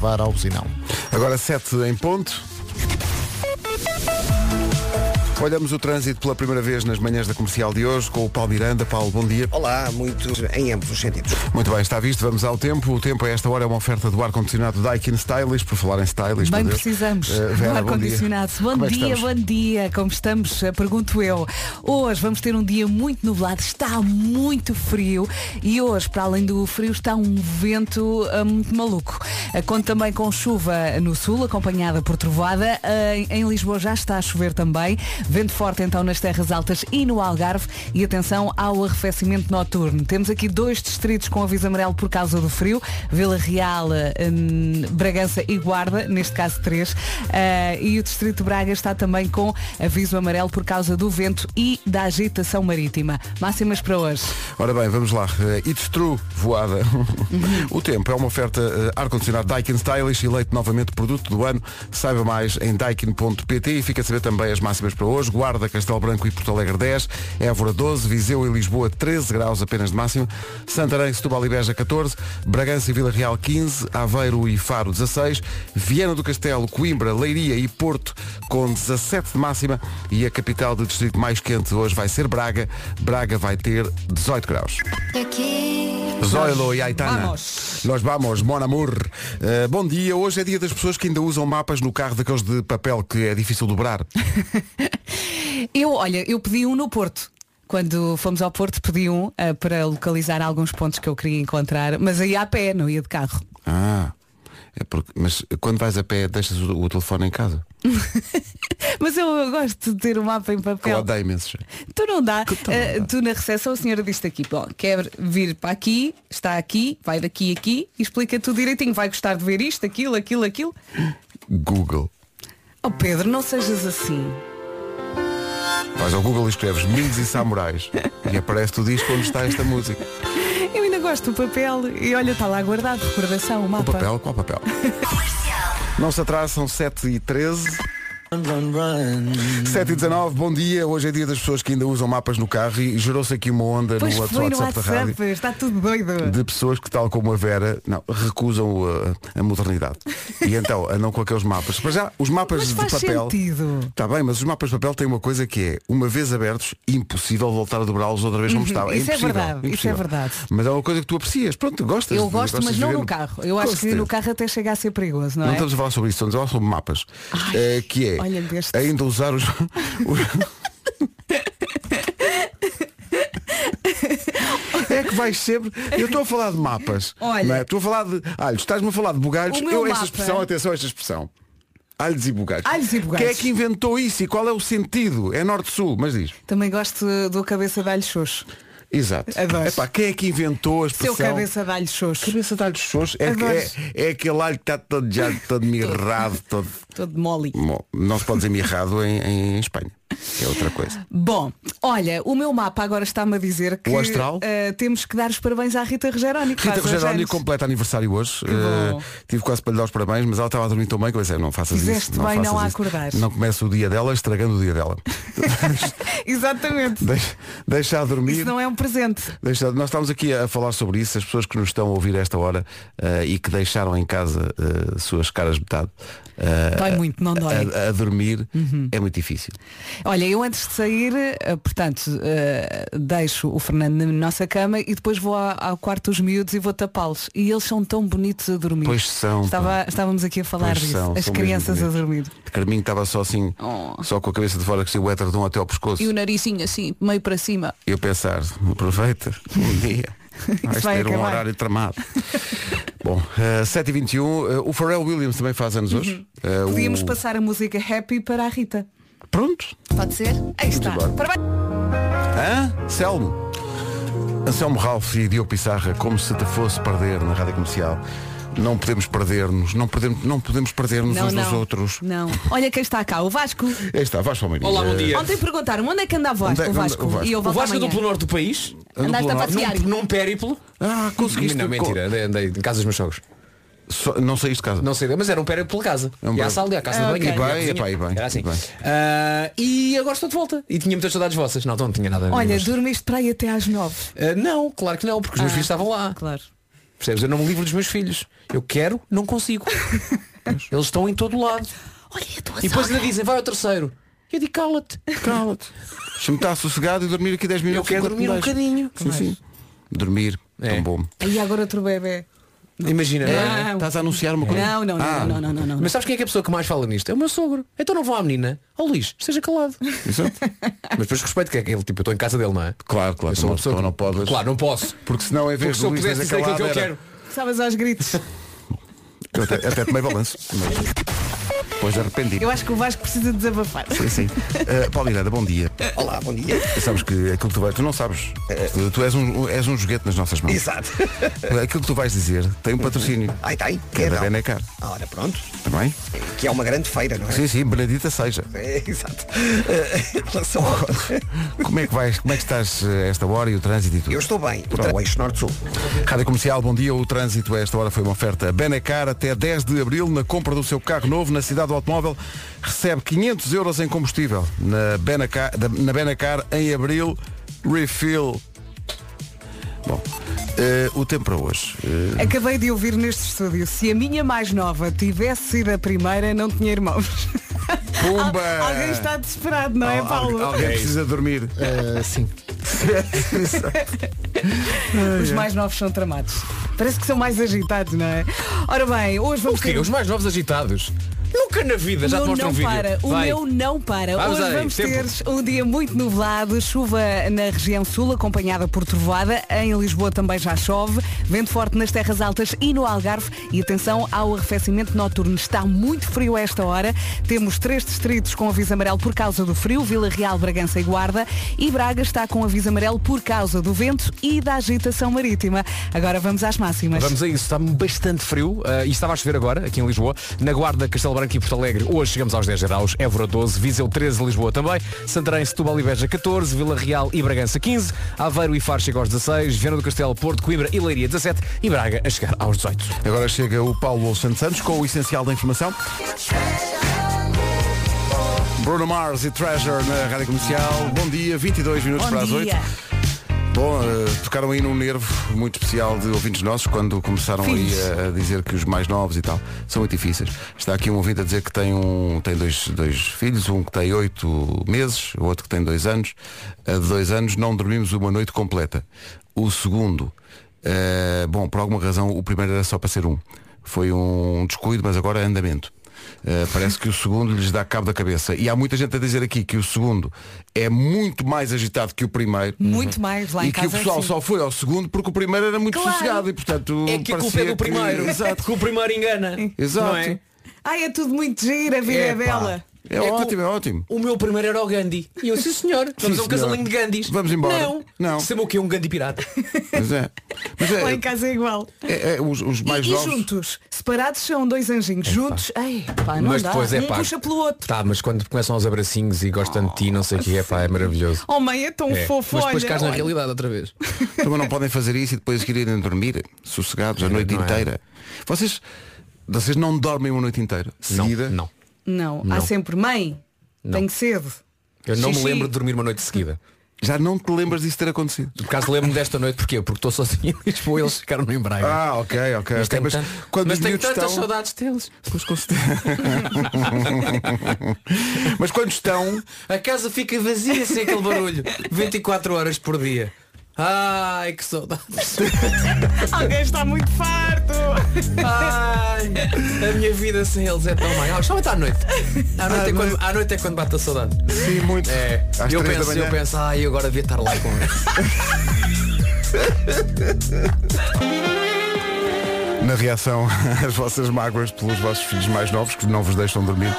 levar ao sinal. Agora 7 em ponto. Olhamos o trânsito pela primeira vez nas manhãs da comercial de hoje com o Paulo Miranda. Paulo, bom dia. Olá, muito em ambos os sentidos. Muito bem, está visto, vamos ao tempo. O tempo a esta hora é uma oferta do ar-condicionado Daikin Stylish, por falar em Stylish. Bem precisamos Eh, do Vera, bom ar-condicionado. dia. Bom Como é dia, bom dia. Como estamos? Eh, Pergunto eu. Hoje vamos ter um dia muito nublado, está muito frio e hoje, para além do frio, está um vento ah, muito maluco. Conto também com chuva no sul, acompanhada por trovoada. Em Lisboa já está a chover também. Vento forte então nas terras altas e no Algarve. E atenção ao arrefecimento noturno. Temos aqui dois distritos com aviso amarelo por causa do frio. Vila Real, hum, Bragança e Guarda, neste caso três. Ah, e o distrito de Braga está também com aviso amarelo por causa do vento e da agitação marítima. Máximas para hoje. Ora bem, vamos lá. Eh, It's true, voada. o tempo é uma oferta eh, ar-condicionado Daikin Stylish, eleito novamente produto do ano. Saiba mais em daikin.pt e fica a saber também as máximas para hoje. Guarda, Castelo Branco e Porto Alegre 10, Évora 12, Viseu e Lisboa 13 graus apenas de máximo, Santarém, Setúbal e Beja 14, Bragança e Vila Real 15, Aveiro e Faro 16, Viana do Castelo, Coimbra, Leiria e Porto com 17 de máxima e a capital do distrito mais quente hoje vai ser Braga. Braga vai ter 18 graus. Zoilo e Aitana. Vamos. Nós vamos, mon amour. Uh, bom dia, hoje é dia das pessoas que ainda usam mapas no carro daqueles de papel que é difícil dobrar. Eu, olha, eu pedi um no Porto. Quando fomos ao Porto pedi um ah, para localizar alguns pontos que eu queria encontrar, mas aí a pé, não ia de carro. Ah, é porque, mas quando vais a pé deixas o, o telefone em casa. Mas eu gosto de ter o mapa em Eu papel. odeio imenso. Tu não dá. Tu não dá. tu na recepção a senhora disse aqui, bom, quer vir para aqui, está aqui, vai daqui aqui e explica tudo direitinho. Vai gostar de ver isto, aquilo, aquilo, aquilo. Google. Oh Pedro, não sejas assim. Vais ao Google e escreves Mingos e Samurais e aparece tu disco onde está esta música. Eu ainda gosto do papel e olha, está lá guardado, recordação, o O mapa. papel? Qual papel? Não se atrasa, são 7 e 13 7 e 19, bom dia. Hoje é dia das pessoas que ainda usam mapas no carro e gerou-se aqui uma onda Pois no foi no WhatsApp da rádio. WhatsApp, está tudo doido. de pessoas que, tal como a Vera, não, recusam uh, a modernidade. E então andam com aqueles mapas. Para já, os mapas Mas de faz papel. sentido. Está bem, mas os mapas de papel têm uma coisa que é, uma vez abertos, impossível voltar a dobrá-los outra vez como estava. Uhum. isso é impossível, verdade, isso é verdade. Mas é uma coisa que tu aprecias. Pronto, gostas. Eu de- gosto, gostas mas de não no carro. Eu acho que no carro até chega a ser perigoso, não, Não é? estamos a falar sobre isso, estamos a falar sobre mapas. Eh, que é olha deste. ainda usar os. É que vais sempre. Eu estou a falar de mapas. Olha. não é? Estou a falar de. Olha, estás-me a falar de bugalhos. Eu, esta mapa- expressão, atenção a esta expressão. Alhos e bugalhos. Alhos e bugalhos. Quem é que inventou isso e qual é o sentido? É norte-sul, mas diz. Também gosto do cabeça de alho xoxo. Exato. Adoro. Epá, quem é que inventou a Seu expressão? cabeça de alho xoxo. Cabeça de alhos xoxos. É, é, é aquele alho que está todo já, todo mirrado, todo. Todo mole. Bom, não se pode dizer mirrado em, em Espanha. É outra coisa. Bom, olha, o meu mapa agora está-me a dizer que O astral? eh, temos que dar os parabéns à Rita Rogeroni. que Rita faz Rogeroni anos. completa aniversário hoje. Bom. tive quase para lhe dar os parabéns, mas ela estava a dormir tão bem que eu disse, não faças Fizeste isso. bem faças não a isso. acordares. Não começa o dia dela estragando o dia dela. Exatamente. deixa, deixa a dormir. Isso não é um presente. Deixa- nós estamos aqui a falar sobre isso, as pessoas que nos estão a ouvir a esta hora eh, e que deixaram em casa eh, suas caras metade eh, Dói muito, não dói. Uhum. a, a dormir, é muito difícil. Olha, eu antes de sair, eh, portanto, eh, deixo o Fernando na nossa cama e depois vou à- ao quarto dos miúdos e vou tapá-los. E eles são tão bonitos a dormir. Pois são, Estava- estávamos aqui a falar Pois disso. são, As são crianças a dormir. Carminho estava só assim, Oh. só com a cabeça de fora que se o um até ao pescoço. E o narizinho assim, meio para cima. Eu pensar, aproveita, um dia. Vais vai ter um horário tramado. Bom, eh, 7h21, eh, o Pharrell Williams também faz anos hoje. Eh, Podíamos o- passar a música Happy para a Rita. Pronto. Pode ser? Aí está. Parabéns. Hã? Selmo. Anselmo Ralph e Diogo Pissarra, como se te fosse perder na rádio comercial. Não podemos perder-nos, não podemos, não podemos perder-nos Não, uns dos outros. Não. Olha quem está cá, o Vasco. Aí está, vais para o Olá, bom dia. Ontem perguntaram onde é que anda o Vasco. Onde é que o anda Vasco? o Vasco? E eu O volto Vasco amanhã. andou pelo norte do país, Andaste a passear. num, num périplo. Ah, conseguiste. Não, mentira, andei, andei em casa dos meus sogros. Só- não saíste de casa. Não sei, mas era um périplo pela casa. É um e à sala, e à casa Ah, de ok. E bem, à cozinha. epá, e bem, Era assim. e bem. Ah, e agora estou de volta. E tinha muitas saudades vossas. Não, não tinha nada. Olha, mas- dormiste para aí até às nove. Ah, não, claro que não, porque os meus filhos estavam lá. Claro. Percebes? Eu não me livro dos meus filhos. Eu quero, não consigo. Eles estão em todo lado. Olha a tua E depois ainda dizem, vai ao terceiro. E eu digo, cala-te. Cala-te. Deixa-me estar sossegado e dormir aqui 10 Eu minutos. quero enquanto dormir um bocadinho. Sim, sim. Dormir. É. Tão bom. E agora outro bebê. Imagina, não é? Não. Estás a anunciar uma coisa? Não, não, não, Ah, não, não, não, não, não. Mas sabes quem é que é a pessoa que mais fala nisto? É o meu sogro. Então não vão à menina. Ó Luís, esteja calado. Exato. Mas depois respeito que é aquele tipo, eu estou em casa dele, não é? Claro, claro. Eu sou uma não- pessoa que- não podes. Claro, não posso. Porque senão Porque vez se eu pudesse dizer aquilo que eu quero. Sabes aos gritos. Eu até, até tomei balanço. Depois arrependi. Eu acho que o Vasco precisa desabafar. Sim, sim. Uh, Paulo Miranda, bom dia. Olá, bom dia. Sabes que aquilo que tu vais. Tu não sabes. Tu, tu és, um, és um joguete nas nossas mãos. Exato. Aquilo que tu vais dizer tem um patrocínio. Ai, tem. Que é da? Benecar. Ora, pronto. Também? Que é uma grande feira, não é? Sim, sim, Benedita seja. É, exato. Eh, em relação ao... Como é que vais? Como é que estás a esta hora e o trânsito e tudo? Eu estou bem. O eixo norte-sul. Rádio Comercial, bom dia. O trânsito a esta hora foi uma oferta Benecar até 10 de abril na compra do seu carro novo na cidade do automóvel. Recebe 500 euros em combustível na Benacar, na Benacar em abril. Refill. Bom, eh, o tempo para hoje. Eh, Acabei de ouvir neste estúdio. Se a minha mais nova tivesse sido a primeira, não tinha irmãos. Pumba! Al- Alguém está desesperado, não é, al- Paulo? Alguém precisa dormir. Ah, sim. Os mais novos são tramados. Parece que são mais agitados, não é? Ora bem, hoje O vamos quê? ter... Os mais novos agitados. Nunca na vida, já te mostro não um vídeo. para, o Vai. meu não para. Vamos Hoje aí, vamos tempo. ter um dia muito nublado, chuva na região sul, acompanhada por trovoada. Em Lisboa também já chove, vento forte nas terras altas e no Algarve. E atenção ao arrefecimento noturno. Está muito frio a esta hora. Temos três distritos com aviso amarelo por causa do frio, Vila Real, Bragança e Guarda. E Braga está com aviso amarelo por causa do vento e da agitação marítima. Agora vamos às máximas. Vamos a isso, está bastante frio ah, e estava a chover agora, aqui em Lisboa. Na Guarda, Castelo Branco e Porto Alegre, hoje chegamos aos 10 graus. Évora 12, Viseu 13, Lisboa também. Santarém, Setúbal e Beja 14, Vila Real e Bragança 15. Aveiro e Faro chega aos 16, Viana do Castelo, Porto, Coimbra e Leiria 17 e Braga a chegar aos 18. Agora chega o Paulo Santos Santos com o essencial da informação. Bruno Mars e Treasure na Rádio Comercial. Bom dia, 22 minutos Bom para as dia. 8. Bom, eh, tocaram aí num nervo muito especial de ouvintes nossos quando começaram aí a, a dizer que os mais novos e tal são muito difíceis. Está aqui um ouvinte a dizer que tem, um, tem dois, dois filhos, um que tem oito meses, o outro que tem dois anos. A de dois anos não dormimos uma noite completa. O segundo, eh, bom, por alguma razão o primeiro era só para ser um. Foi um descuido, mas agora é andamento. Uh, parece que o segundo lhes dá cabo da cabeça. E há muita gente a dizer aqui que o segundo é muito mais agitado que o primeiro. Muito mais lá e em que casa. o pessoal sim. só foi ao segundo porque o primeiro era muito Claro. sossegado e portanto É que a culpa é do primeiro. que... Exato. Que o primeiro engana. Exato. Não é? Ai, é tudo muito giro, a vida é, bela. É, É ótimo, o- é ótimo. O meu primeiro era o Gandhi. E eu, sim senhor, vamos a um senhor. casalinho de Gandhis. Vamos embora. Não. Não. Sabe o que é um Gandhi pirata? Mas é. Mas Lá em é, casa é igual. é- é os, os mais e, e novos. juntos, separados são dois anjinhos. Juntos, ai, pá, não mas dá. depois é um pá. puxa pelo outro. Tá, mas quando começam os abracinhos e gostam de ti, não sei o que é, pá, é maravilhoso. Oh mãe, é tão É. fofo, Mas depois cais na realidade outra vez. Também não podem fazer isso e depois quererem dormir sossegados a noite não é. inteira. Vocês, vocês não dormem uma noite inteira? Não, Seguida? Não. Não, há Não. sempre mãe. Tenho cedo. Eu não Xixi. me lembro de dormir uma noite seguida. Já não te lembras disso ter acontecido? Por acaso lembro-me desta noite, porquê? Porque estou sozinho em Lisboa e eles ficaram em Braga. Ah, ok, ok. mas ok. tenho, Mas tanto- quando mas tenho tantas estão... saudades deles. Pois, com. Mas quando estão, A casa fica vazia sem aquele barulho. 24 horas por dia. Ai, que saudades. Alguém está muito farto. Ai, a minha vida sem eles é tão maior. Somente à noite. À noite, é, quando, à noite é quando bate a saudade. sim, muito. É. Às eu penso, eu penso, ai, eu agora devia estar lá com eles. Na reação às vossas mágoas pelos vossos filhos mais novos que não vos deixam dormir.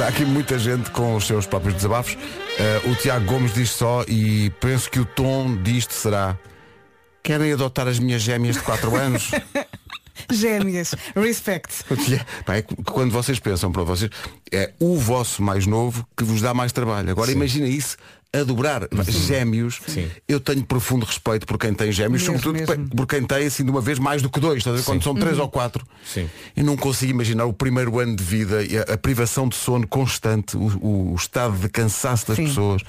Há aqui muita gente com os seus próprios desabafos. Eh, o Tiago Gomes diz só, e penso que o tom disto será Querem adotar as minhas gêmeas de 4 anos? Gêmeas. Respect. Tiago- Pá, é quando vocês pensam para vocês, é o vosso mais novo que vos dá mais trabalho. Agora imagina isso a dobrar. Gêmeos, eu tenho profundo respeito por quem tem gêmeos, Mesmo, sobretudo mesmo. por quem tem assim de uma vez mais do que dois, estás a ver? quando são três ou quatro. Sim. Eu não consigo imaginar o primeiro ano de vida e a, a privação de sono constante, o, o- o estado de cansaço das Sim. pessoas.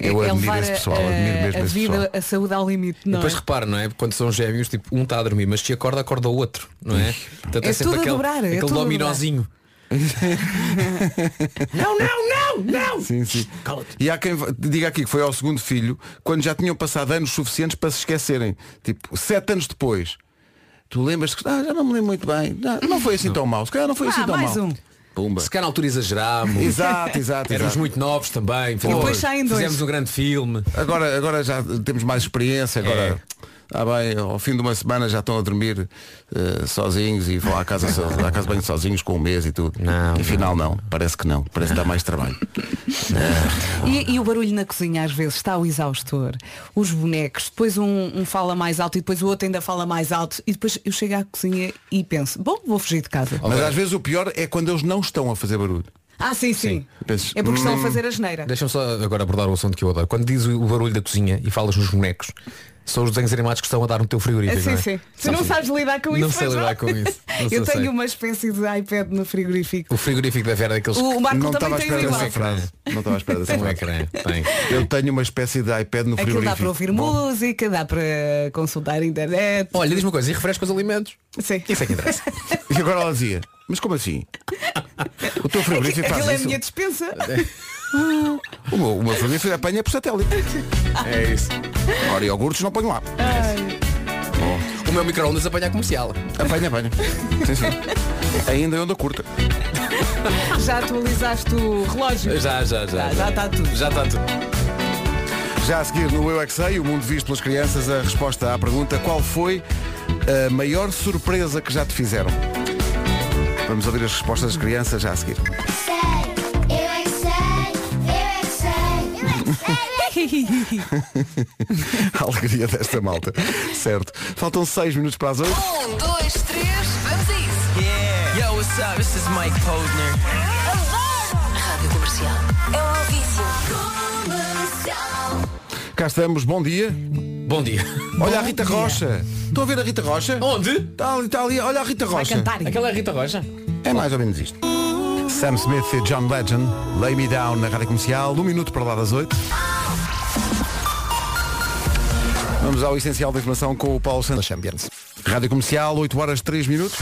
Eu é admiro esse pessoal, a, admiro mesmo a esse vida, pessoal. a saúde ao limite, E não depois é? repara, não é? Quando são gêmeos, tipo, um está a dormir, mas se acorda, acorda o outro, não é? Portanto, É sempre tudo a aquele, dobrar, é aquele tudo a dominozinho. não, não, não, não! Sim, sim. E há quem diga aqui que foi ao segundo filho quando já tinham passado anos suficientes para se esquecerem. Tipo, sete anos depois. Tu lembras que ah, já não me lembro muito bem. Não, não foi assim tão mal. Se calhar não foi assim Ah, tão mais mal. um. Pumba. Se calhar na altura exagerámos. Exato, exato, Éramos exato. muito novos também. depois saem dois. Fizemos um grande filme. Agora, agora já temos mais experiência, agora. Ah bem, ao fim de uma semana já estão a dormir eh, sozinhos e vão à casa, so- à casa banho sozinhos com um mês e tudo. Não, afinal não, parece que não, parece que dá mais trabalho. E, e o barulho na cozinha às vezes está o exaustor, os bonecos, depois um, um fala mais alto e depois o outro ainda fala mais alto e depois eu chego à cozinha e penso, bom, vou fugir de casa. Mas às vezes o pior é quando eles não estão a fazer barulho. Ah, sim, sim. Penses, É porque estão a hum, fazer a geneira. Deixa-me só agora abordar o assunto que eu adoro. Quando diz o barulho da cozinha e falas nos bonecos, são os desenhos animados que estão a dar no teu frigorífico. sim, não é? sim. Tu não sabes lidar com Não isso. sei lidar com isso. Não Eu sei. tenho uma espécie de iPad no frigorífico. O frigorífico da Vera é daqueles O Marco Não estava à também tem espera um dessa igual. frase. Não estava à espera dessa tem um frase. ecrã. Tem. Eu tenho uma espécie de iPad no Aquilo frigorífico. dá para ouvir música, dá para consultar a internet. Olha, diz-me uma coisa, e refresca os alimentos? Sim. Isso é que interessa. E agora ela dizia, mas como assim? O teu frigorífico faz Aquilo é a isso? minha dispensa. O meu, o meu frigorífico apanha por satélite. é isso. Ora, iogurtes não ponho lá. O meu micro-ondas apanha a comercial. Apanha, apanha. Sim, sim. Ainda é onda curta. Já atualizaste o relógio? Já, já, já. Já, já está tudo. Já está tudo. Já a seguir no Eu é Que Sei, o mundo visto pelas crianças, a resposta à pergunta qual foi a maior surpresa que já te fizeram? Vamos ouvir as respostas das crianças já a seguir. A alegria desta malta. Certo. Faltam seis minutos para as oito. Um, dois, três, vamos a isso. Yo, what's up? This is Mike Posner. Rádio Comercial. É um vício. Cá estamos, bom dia. Bom dia. Olha a Rita Rocha. Estão a ver a Rita Rocha? Onde? Está ali, está ali. Olha a Rita Vai Rocha. cantar. Aquela é a Rita Rocha? É mais ou menos isto. Sam Smith e John Legend, Lay Me Down na Rádio Comercial, um minuto para lá das oito. Vamos ao essencial da informação com o Paulo Santos Champions. Rádio Comercial, 8 horas 3 minutos.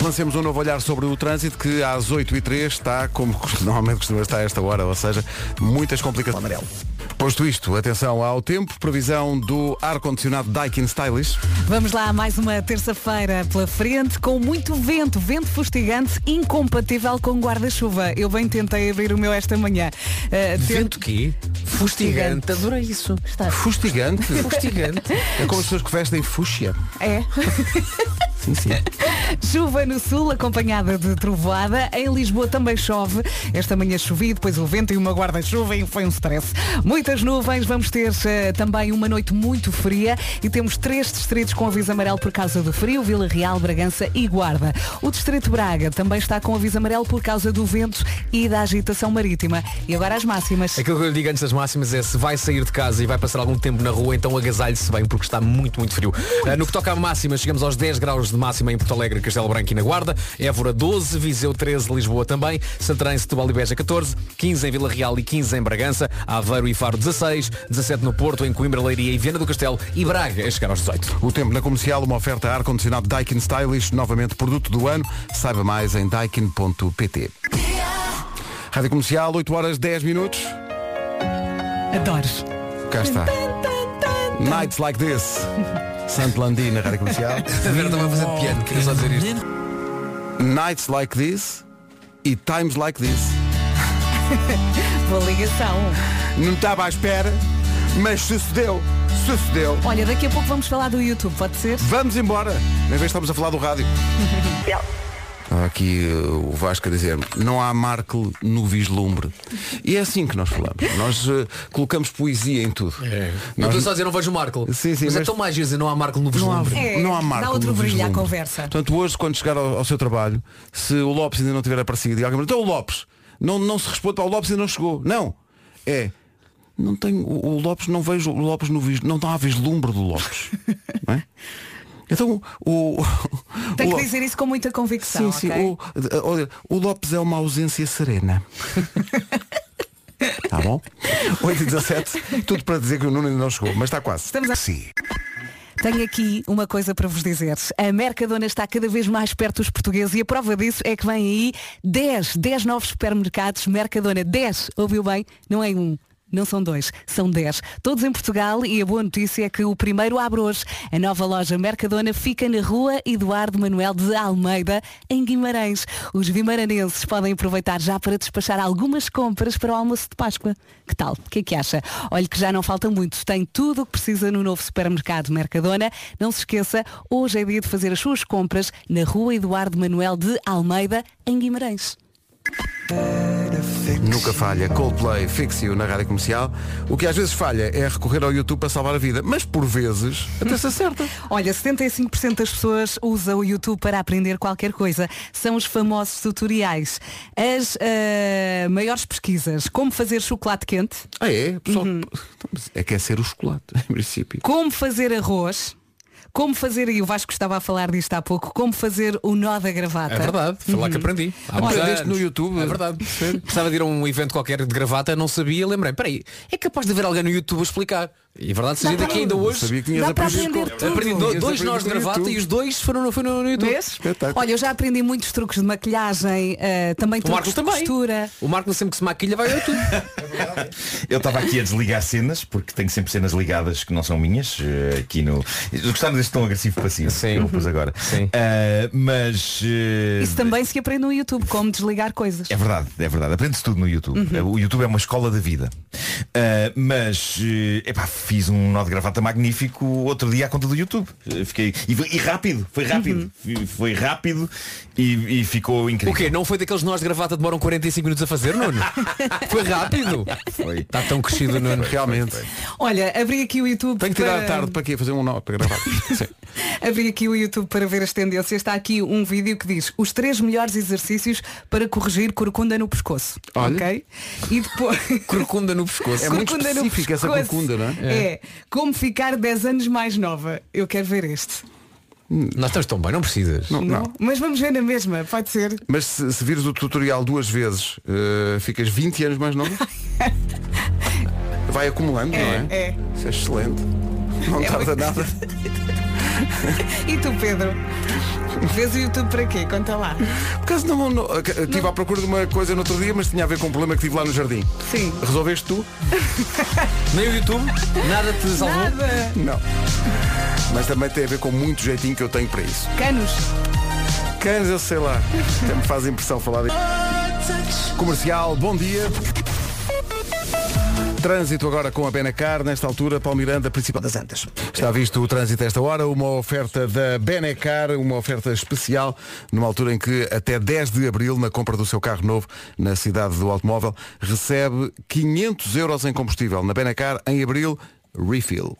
Lancemos um novo olhar sobre o trânsito que às 8 e 3 está, como normalmente costuma estar a esta hora, ou seja, muitas complicações. Amarelo. Posto isto, atenção ao tempo, previsão do ar-condicionado Daikin Stylish. Vamos lá, mais uma terça-feira pela frente, com muito vento, vento fustigante, incompatível com guarda-chuva. Eu bem tentei abrir o meu esta manhã. Uh, Vento quê? Fustigante. Adorei isso. Está. Fustigante. Fustigante. É como as pessoas que vestem fúcsia. É. Sim, sim. Chuva no sul, acompanhada de trovoada. Em Lisboa também chove. Esta manhã chovi, depois o vento e uma guarda-chuva e foi um stress. Muitas nuvens, vamos ter eh, também uma noite muito fria e temos três distritos com aviso amarelo por causa do frio, Vila Real, Bragança e Guarda. O distrito Braga também está com aviso amarelo por causa do vento e da agitação marítima. E agora as máximas. Aquilo que eu lhe digo antes das máximas é se vai sair de casa e vai passar algum tempo na rua, então agasalhe-se bem porque está muito, muito frio. Ah, no que toca a máximas, chegamos aos 10 graus de máxima em Porto Alegre, Castelo Branco e na Guarda, Évora 12, Viseu 13, Lisboa também, Santarém, Setúbal e Beja 14, 15 em Vila Real e 15 em Bragança, Aveiro e Faro 16, 17 no Porto, em Coimbra, Leiria e Viana do Castelo e Braga a chegar aos 18. O tempo na comercial, uma oferta a ar-condicionado Daikin Stylish, novamente produto do ano. Saiba mais em daikin.pt. Rádio Comercial, 8 horas 10 minutos. Adores. Cá está. Nights like this. Santo Landim na Rádio Comercial. A Vera estava a fazer de piano, queria só dizer isto. Nights like this e times like this. Boa ligação. Não estava à espera, mas sucedeu. Sucedeu. Olha, daqui a pouco vamos falar do YouTube, pode ser? Vamos embora. Em vez de estamos a falar do rádio. Aqui uh, o Vasco a dizer não há Marco no vislumbre. E é assim que nós falamos. Nós uh, colocamos poesia em tudo. Eu Nós- estou só a dizer não vejo o Marco. Sim, sim, mas, é mas- tão mais dizer não há Marco no Não há, vislumbre. É, não há dá Marco outro no brilho à vislumbre. conversa. Portanto, hoje, quando chegar ao, ao seu trabalho, se o Lopes ainda não tiver aparecido e alguém então o Lopes, não, não se responde para o Lopes ainda não chegou. Não. é não tenho, o, o Lopes não vejo o Lopes no vis, não dá a vislumbre do Lopes. não é? Então o, Tem que dizer isso com muita convicção. Sim, sim. ok? O, o Lopes é uma ausência serena. Tá bom? 8 e 17, tudo para dizer que o Nuno ainda não chegou, mas está quase. Estamos a- Sim. Tenho aqui uma coisa para vos dizer. A Mercadona está cada vez mais perto dos portugueses e a prova disso é que vem aí 10, 10 novos supermercados Mercadona. 10, ouviu bem? Não é um. Não são dois, são dez. Todos em Portugal e a boa notícia é que o primeiro abre hoje. A nova loja Mercadona fica na rua Eduardo Manuel de Almeida, em Guimarães. Os vimaranenses podem aproveitar já para despachar algumas compras para o almoço de Páscoa. Que tal? O que é que acha? Olhe que já não falta muito. Tem tudo o que precisa no novo supermercado Mercadona. Não se esqueça, hoje é dia de fazer as suas compras na rua Eduardo Manuel de Almeida, em Guimarães. Nunca falha. Coldplay, Fix You na rádio comercial. O que às vezes falha é recorrer ao YouTube para salvar a vida, mas por vezes até se acerta. Olha, 75% das pessoas usam o YouTube para aprender qualquer coisa. São os famosos tutoriais. As ah, maiores pesquisas, como fazer chocolate quente, Ah, é? Pessoal, Uhum. É querer o chocolate, em princípio. como fazer arroz, como fazer, e o Vasco estava a falar disto há pouco, como fazer o nó da gravata. É verdade, foi lá que aprendi. Há muitos Aprendeste no YouTube? É verdade. Precisava de ir a um evento qualquer de gravata, não sabia, lembrei, peraí, é capaz de haver alguém no YouTube a explicar. E a verdade seja que ainda hoje Sabia que tinhas Dá para aprender tudo. aprendi do- dois nós de gravata YouTube. e os dois foram no, foi no, no YouTube. Olha, eu já aprendi muitos truques de maquilhagem, ah, também O truques Marcos de também. costura. O Marco sempre que se maquilha vai ao YouTube. Eu estava aqui a desligar cenas, porque tenho sempre cenas ligadas que não são minhas, eh, aqui no. Gostaram deste tão agressivo passivo Sim. que eu pus agora. Sim. Ah, mas. Isso também se aprende no YouTube, como desligar coisas. É verdade, é verdade. Aprende-se tudo no YouTube. Uhum. O YouTube é uma escola da vida. Mas eh, epá, fiz um nó de gravata magnífico outro dia à conta do YouTube. Fiquei, e, foi- e rápido, foi rápido. Uhum. Foi rápido e, e ficou incrível. O quê? Não foi daqueles nós de gravata que demoram 45 minutos a fazer, Nuno? Foi rápido. Foi. Está tão crescido, Nuno. Realmente. Olha, abri aqui o YouTube. Tenho que tirar para- a tarde para quê? Fazer um nó para gravar. Abri aqui o YouTube para ver as tendências. Está aqui um vídeo que diz os três melhores exercícios para corrigir corcunda no pescoço. Olha. Ok? E depois. Corcunda no pescoço. É muito Corcunda no específica essa corcunda, não é? É. Como ficar 10 anos mais nova. Eu quero ver este. Nós estamos tão bem, não precisas. Não, não. Mas vamos ver na mesma, pode ser. Mas se, se vires o tutorial duas vezes, eh, ficas 20 anos mais novo. Vai acumulando, não é? É. Isso é excelente. Não tarda muito- nada. E tu, Pedro? Vês o YouTube para quê? Conta lá. Por acaso não, não, eh, estive à procura de uma coisa no outro dia, mas tinha a ver com um problema que tive lá no jardim. Sim. Resolveste tu? Nem o YouTube, nada te salvou. Nada. Não. Mas também tem a ver com muito jeitinho que eu tenho para isso. Canos. Cães, eu sei lá. Até me faz impressão falar disso. Comercial, bom dia. Trânsito agora com a Benacar, nesta altura, Palmiranda, principal das Antas. Está visto o trânsito a esta hora, uma oferta da Benecar, uma oferta especial, numa altura em que até 10 de abril, na compra do seu carro novo na cidade do automóvel, recebe 500 euros em combustível. Na Benecar, em abril, refill.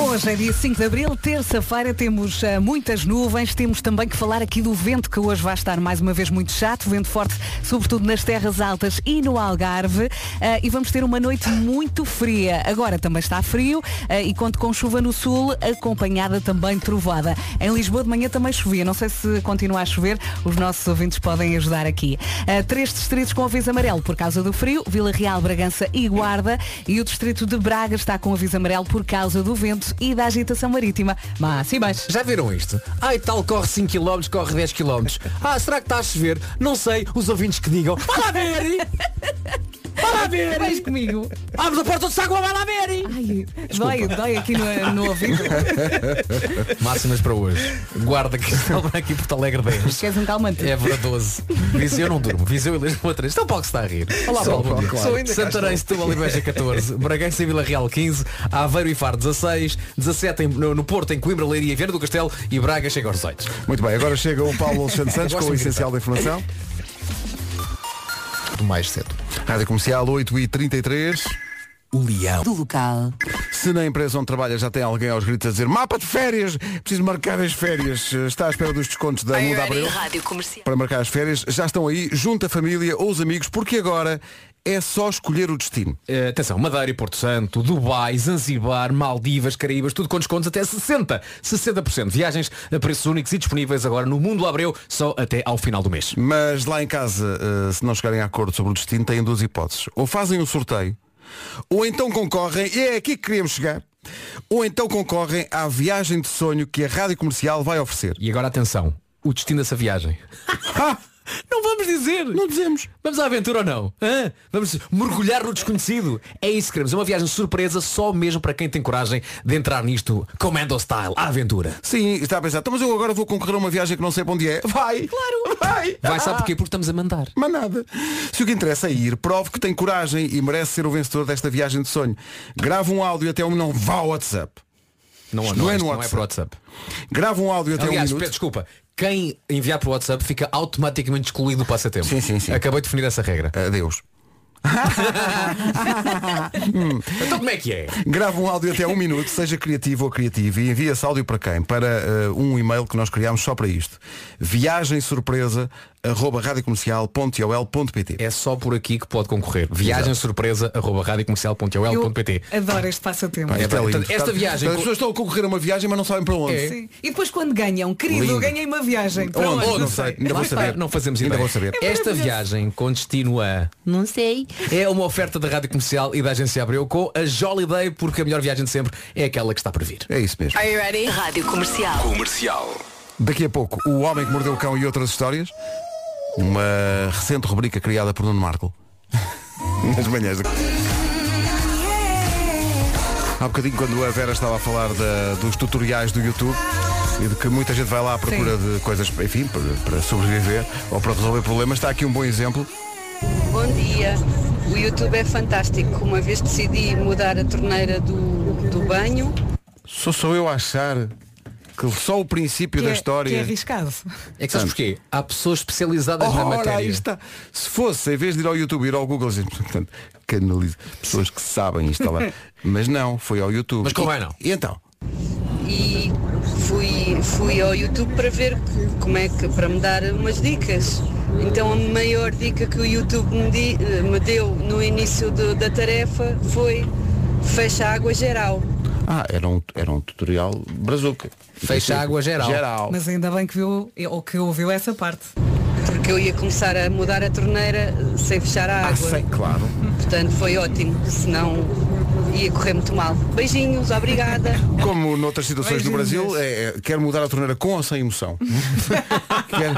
Hoje é dia 5 de Abril, terça-feira, temos ah, muitas nuvens, temos também que falar aqui do vento, que hoje vai estar mais uma vez muito chato, vento forte, sobretudo nas terras altas e no Algarve, ah, e vamos ter uma noite muito fria. Agora também está frio ah, e conto com chuva no sul, acompanhada também de trovoada. Em Lisboa de manhã também chovia, não sei se continua a chover, os nossos ouvintes podem ajudar aqui. Três distritos com aviso amarelo por causa do frio, Vila Real, Bragança e Guarda, e o distrito de Braga está com aviso amarelo por causa do vento e da agitação marítima. Máximas. Já viram isto? Ai, tal corre 5 km, corre 10 km. Ah, será que está a chover? Não sei, os ouvintes que digam. Lá ver! Vai lá ver! Vais comigo. Vamos a porta de água, vai lá ver! Ai, dói, dói aqui no, no ouvido. Máximas para hoje. Guarda que está aqui em Porto Alegre 10. Queres um calmante? Évora 12. Viseu não durmo. Viseu e Lisboa 3. Então Paulo que está a rir. Olá, Paulo. ainda cá Santarém, Setúbal e Beja 14. Bragança e Vila Real 15. Aveiro e Faro 16. 17 em- no, no Porto, em Coimbra, Leiria e Viana do Castelo. E Braga chega aos 18. Muito bem, agora chega o Paulo Alexandre Santos com o essencial da informação. Mais cedo. Rádio Comercial 8h33. O leão. Do local. Se na empresa onde trabalha já tem alguém aos gritos a dizer mapa de férias, preciso marcar as férias, está à espera dos descontos da Muda Abril Rádio Comercial. para marcar as férias, já estão aí, junta a família ou os amigos, porque agora é só escolher o destino. Eh, atenção, Madeira e Porto Santo, Dubai, Zanzibar, Maldivas, Caraíbas, tudo com descontos até 60%. 60%. Viagens a preços únicos e disponíveis agora no Mundo Abreu, só até ao final do mês. Mas lá em casa, eh, se não chegarem a acordo sobre o destino, têm duas hipóteses. Ou fazem um sorteio, ou então concorrem, e é aqui que queríamos chegar, ou então concorrem à viagem de sonho que a Rádio Comercial vai oferecer. E agora atenção, o destino dessa viagem. Não vamos dizer! Não dizemos. Vamos à aventura ou não? Hã? Vamos mergulhar no desconhecido? É isso que queremos. É uma viagem surpresa só mesmo para quem tem coragem de entrar nisto Commando Style, à aventura. Sim, está a pensar, então, mas eu agora vou concorrer a uma viagem que não sei para onde é. Vai! Claro! Vai! Vai, sabe porquê? Porque estamos a mandar. Mas nada. Se o que interessa é ir, prove que tem coragem e merece ser o vencedor desta viagem de sonho. Grava um áudio até um não vá ao WhatsApp. Não, não, não é no não é para o WhatsApp. Grava um áudio até um Aliás, minuto. Pedro, desculpa, quem enviar para o WhatsApp fica automaticamente excluído do passatempo. Sim, sim, sim. Acabei de definir essa regra. Adeus. Então como é que é? Grava um áudio até um minuto, seja criativo ou criativo e envia esse áudio para quem? Para eh, um e-mail que nós criámos só para isto. Viagem surpresa arroba radiocomercial.ol.pt É só por aqui que pode concorrer. Viagem surpresa arroba radiocomercial.ol.pt adoro este passatempo. É lindo. portanto, esta viagem- As pessoas estão a concorrer a uma viagem, mas não sabem para onde. É. Sim. E depois quando ganham, querido, Lindo. eu ganhei uma viagem. Para Onde? onde? Não sei. Ainda Lá vou saber. Não fazemos Ainda vou saber. Esta viagem com destino a Não sei. é uma oferta da Rádio Comercial e da Agência Abreu com a Jolly Day, porque a melhor viagem de sempre é aquela que está por vir. É isso mesmo. Are you ready? Rádio Comercial. Daqui a pouco, O Homem que Mordeu o Cão e outras histórias. Uma recente rubrica criada por Nuno Marco. Nas manhãs. Há bocadinho quando a Vera estava a falar da- dos tutoriais do YouTube e de que muita gente vai lá à procura de coisas, enfim, para, para sobreviver ou para resolver problemas, está aqui um bom exemplo. Bom dia. O YouTube é fantástico. Uma vez decidi mudar a torneira do, do banho. Só sou eu a achar que só o princípio Que da é, história. que é arriscado. É que sabes porquê? Há pessoas especializadas na matéria. está. Se fosse, em vez de ir ao YouTube, ir ao Google, assim, portanto, canaliza pessoas que sabem instalar. Mas não, foi ao YouTube. Mas como é não? E então? e fui, fui ao YouTube para ver como é que para me dar umas dicas. Então a maior dica que o YouTube me, di- me deu no início do- da tarefa foi fecha a água geral. Ah, era um, era um tutorial brazuca. Fecha a água geral. Geral. Mas ainda bem que viu, ou que ouviu essa parte. Porque eu ia começar a mudar a torneira sem fechar a Ah, água. sei, claro. Portanto foi ótimo, senão ia correr muito mal. Beijinhos, obrigada. Como noutras situações do. Brasil, é, é, quer mudar a torneira com ou sem emoção? Quer-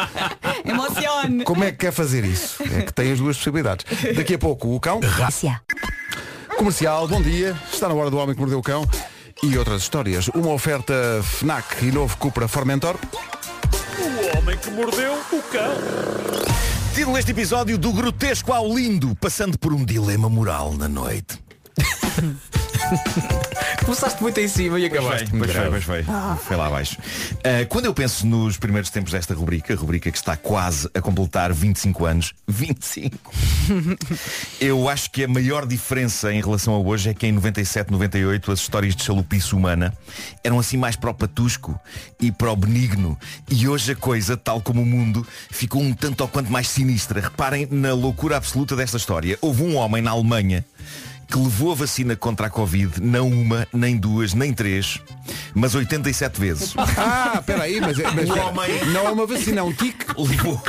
Emocione. como é que quer fazer isso? É que tem as duas possibilidades. Daqui a pouco o cão. Comercial, bom dia. Está na hora do homem que mordeu o cão. E outras histórias. Uma oferta FNAC e novo Cupra Formentor. Título deste episódio do grotesco ao lindo, passando por um dilema moral na noite. Começaste muito em cima e acabaste. Pois foi, pois foi. Foi lá abaixo. Ah, quando eu penso nos primeiros tempos desta rubrica, rubrica que está quase a completar 25 anos, 25, eu acho que a maior diferença em relação a hoje é que em 97, 98 as histórias de chalupice humana eram assim mais para o patusco e para o benigno. E hoje a coisa, tal como o mundo, ficou um tanto ou quanto mais sinistra. Reparem na loucura absoluta desta história. Houve um homem na Alemanha que levou a vacina contra a Covid não uma, nem duas, nem três, mas 87 vezes. Ah, espera aí, mas, mas O espera. homem- não é uma vacina, é um tique. Levou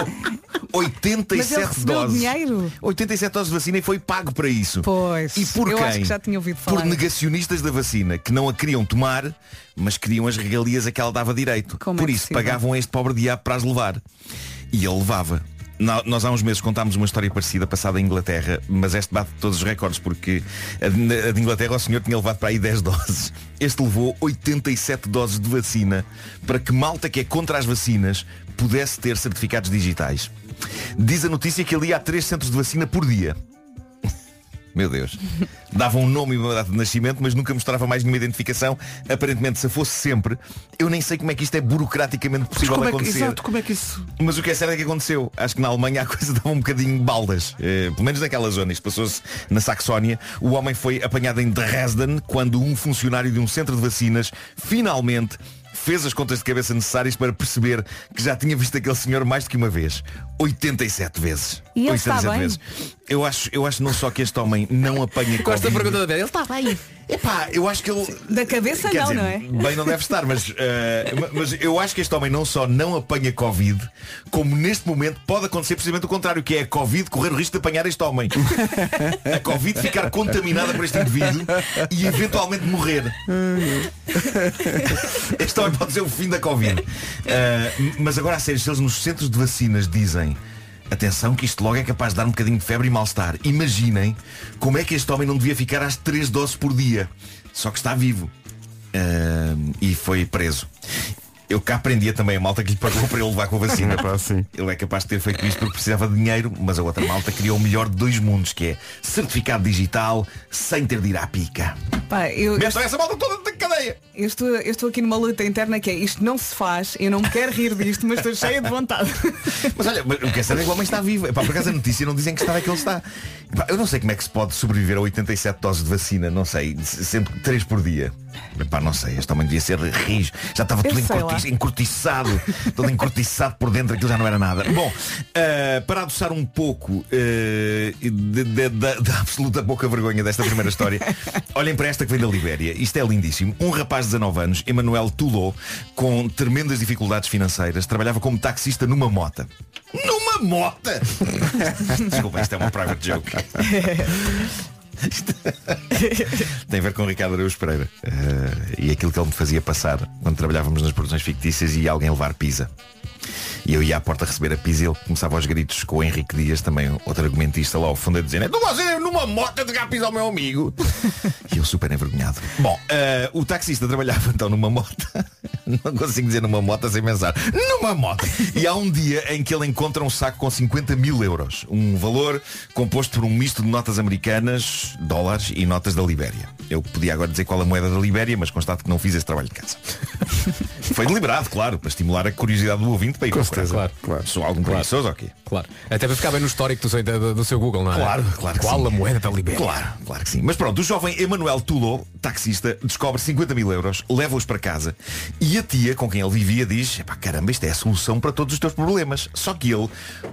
Mas ele 87 recebeu doses. dinheiro? 87 doses de vacina e foi pago para isso. Pois, E por eu quem? acho que já tinha ouvido falar. Por negacionistas da vacina, que não a queriam tomar, mas queriam as regalias a que ela dava direito. Como por é isso, possível? pagavam a este pobre diabo para as levar. E ele levava. Nós há uns meses contámos uma história parecida passada em Inglaterra, mas este bate todos os recordes, porque a de, Inglaterra o senhor tinha levado para aí 10 doses. Este levou 87 doses de vacina para que malta que é contra as vacinas pudesse ter certificados digitais. Diz a notícia que ali há 3 centros de vacina por dia. Meu Deus. Dava um nome e uma data de nascimento, mas nunca mostrava mais nenhuma identificação. Aparentemente, se fosse sempre, eu nem sei como é que isto é burocraticamente possível como de é que, acontecer. exato, como é que isso. Mas o que é certo é que aconteceu. Acho que na Alemanha a coisa dava um bocadinho baldas. Eh, pelo menos naquela zona. Isto passou-se na Saxónia. O homem foi apanhado em Dresden quando um funcionário de um centro de vacinas finalmente fez as contas de cabeça necessárias para perceber que já tinha visto aquele senhor mais do que uma vez. 87 vezes. E ele está 87 bem? vezes. Eu acho, eu acho não só que este homem não apanha Gosto da Covid. pergunta da Vera. Ele está bem. Epá, eu acho que ele. Da cabeça não, dizer, não é? Bem não deve estar, mas, ma- mas eu acho que este homem não só não apanha Covid, como neste momento pode acontecer precisamente o contrário, que é a Covid correr o risco de apanhar este homem. A Covid ficar contaminada por este indivíduo e eventualmente morrer. Este homem pode ser o fim da Covid. Eh, mas agora a sério, se eles nos centros de vacinas dizem Atenção que isto logo é capaz de dar um bocadinho de febre e mal-estar. Imaginem como é que este homem não devia ficar às três doses por dia. Só que está vivo. Ahm, e foi preso. Eu cá aprendia também a malta que lhe pagou para ele levar com a vacina. Sim. Ele é capaz de ter feito isto porque precisava de dinheiro, mas a outra malta criou o melhor de dois mundos, que é certificado digital sem ter de ir à pica. Pá, eu, eu, essa malta toda de cadeia. eu estou, eu estou aqui numa luta interna que é isto não se faz, eu não me quero rir disto, mas estou cheia de vontade. Mas olha, mas o que é certo é que o homem está vivo. Epá, por acaso a notícia não dizem que estado é que ele está. Epá, eu não sei como é que se pode sobreviver a 87 doses de vacina, não sei, sempre 3 por dia. Epá, não sei, este homem devia ser rijo. Já estava Eu tudo lá. Encurtiçado, todo encurtiçado por dentro, aquilo já não era nada. Bom, ah, para adoçar um pouco de- de- da- da absoluta pouca vergonha desta primeira história, olhem para esta que vem da Libéria. Isto é lindíssimo. Um rapaz de 19 anos, Emanuel Tulou, com tremendas dificuldades financeiras, trabalhava como taxista numa mota. Numa mota! Desculpa, isto é uma private joke. Tem a ver com o Ricardo Araújo Pereira eh, e aquilo que ele me fazia passar quando trabalhávamos nas produções fictícias e alguém levar pizza. E eu ia à porta receber a pizza e ele começava aos gritos com o Henrique Dias, também outro argumentista lá ao fundo a dizer, não você numa moto de pizza ao meu amigo. E eu super envergonhado. Bom, eh, o taxista trabalhava então numa moto. Não consigo dizer numa moto sem pensar. Numa moto. E há um dia em que ele encontra um saco com 50 mil euros. Um valor composto por um misto de notas americanas, dólares e notas da Libéria. Eu podia agora dizer qual a moeda da Libéria, mas constato que não fiz esse trabalho de casa. Foi deliberado, claro, para estimular a curiosidade do ouvinte para ir. Certeza, claro. claro. Sou algum preguiçoso ou quê? Claro. Até para ficar bem no histórico do seu, do, do seu Google, não é? Claro, claro que Qual sim. a moeda da Libéria? Claro, claro que sim. Mas pronto, o jovem Emanuel Tulou, taxista, descobre 50 mil euros, leva-os para casa e a tia com quem ele vivia diz, "Epá, caramba, isto é a solução para todos os teus problemas. Só que ele,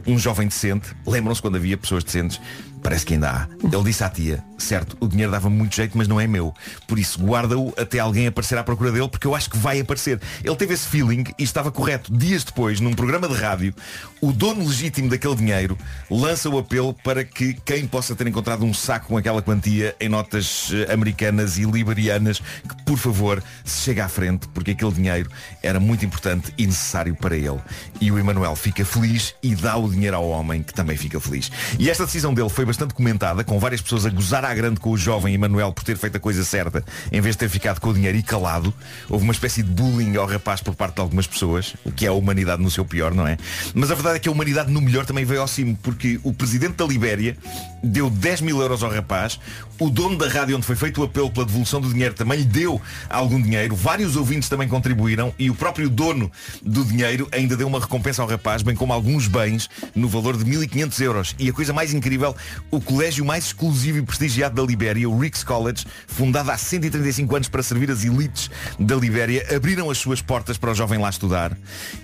um jovem decente, lembram-se quando havia pessoas decentes, parece que ainda há. Ele disse à tia, certo, o dinheiro dava muito jeito, mas não é meu. Por isso, guarda-o até alguém aparecer à procura dele, porque eu acho que vai aparecer. Ele teve esse feeling e estava correto. Dias depois, num programa de rádio, o dono legítimo daquele dinheiro lança o apelo para que quem possa ter encontrado um saco com aquela quantia em notas eh, americanas e liberianas, que por favor se chegue à frente, porque aquele dinheiro era muito importante e necessário para ele. E o Emanuel fica feliz e dá o dinheiro ao homem, que também fica feliz. E esta decisão dele foi bastante comentada, com várias pessoas a gozar à grande com o jovem Emanuel por ter feito a coisa certa, em vez de ter ficado com o dinheiro e calado. Houve uma espécie de bullying ao rapaz por parte de algumas pessoas, o que é a humanidade no seu pior, não é? Mas a verdade é que a humanidade no melhor também veio ao cimo, porque o presidente da Libéria deu 10 mil euros ao rapaz, o dono da rádio onde foi feito o apelo pela devolução do dinheiro também lhe deu algum dinheiro, vários ouvintes também contribuíram e o próprio dono do dinheiro ainda deu uma recompensa ao rapaz, bem como alguns bens no valor de 1500 euros. E a coisa mais incrível, o colégio mais exclusivo e prestigiado da Libéria, o Ricks College, fundado há 135 anos para servir as elites da Libéria, abriram as suas portas para o jovem lá estudar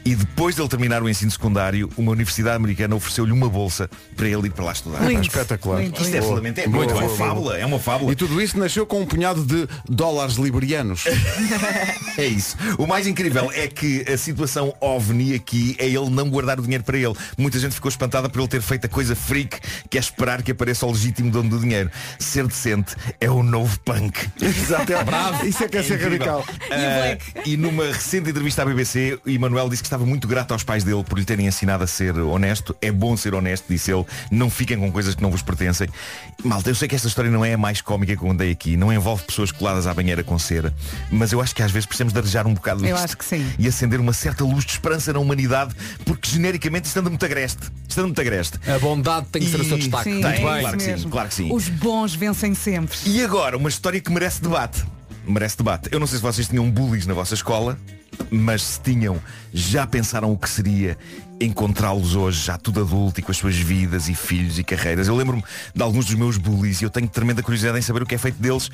e depois de ele terminar o ensino secundário, uma universidade americana ofereceu-lhe uma bolsa para ele ir para lá estudar. Lindo. Espetacular. Lindo, Isto é é, é boa, uma boa. fábula, é uma fábula. E tudo isso nasceu com um punhado de dólares liberianos. É isso. O mais incrível é que a situação ovni aqui é ele não guardar o dinheiro para ele. Muita gente ficou espantada por ele ter feito a coisa freak que é esperar que apareça o legítimo dono do dinheiro. Ser decente é o novo punk. Exato, é bravo. Isso é que é, ser incrível. radical. Ah, e numa recente entrevista à BBC, o Emanuel disse que estava muito grato aos pais dele por lhe terem ensinado a ser honesto. É bom ser honesto, disse ele. Não fiquem com coisas que não vos pertencem. Malta, eu sei que esta história não é a mais cómica que eu andei aqui. Não envolve pessoas coladas à banheira com cera. Mas eu acho que às vezes precisamos de arejar um bocado Eu acho que sim. E acender uma certa luz de esperança na humanidade, porque genericamente isto anda muito agreste. Isto anda muito agreste. A bondade tem que ser o seu destaque. Sim, Tem, é claro que sim, claro que sim. Os bons vencem sempre. E agora, uma história que merece debate. Merece debate. Eu não sei se vocês tinham bullies na vossa escola, mas se tinham, já pensaram o que seria encontrá-los hoje, já tudo adulto e com as suas vidas e filhos e carreiras. Eu lembro-me de alguns dos meus bullies e eu tenho tremenda curiosidade em saber o que é feito deles.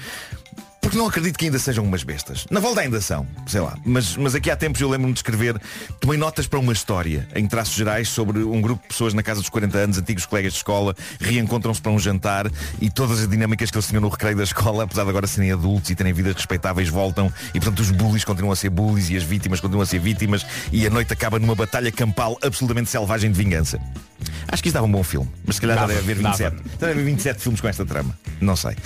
Porque não acredito que ainda sejam umas bestas. Na volta ainda são, sei lá. Mas, mas aqui há tempos eu lembro-me de escrever, tomei notas para uma história, em traços gerais, sobre um grupo de pessoas na casa dos 40 anos, antigos colegas de escola, reencontram-se para um jantar e todas as dinâmicas que eles tinham no recreio da escola, apesar de agora serem adultos e terem vidas respeitáveis, voltam e portanto os bullies continuam a ser bullies e as vítimas continuam a ser vítimas e a noite acaba numa batalha campal absolutamente selvagem de vingança. Acho que isto dava um bom filme, mas se calhar já Dava, deve haver dava. 27. Deve haver 27 filmes com esta trama. Não sei.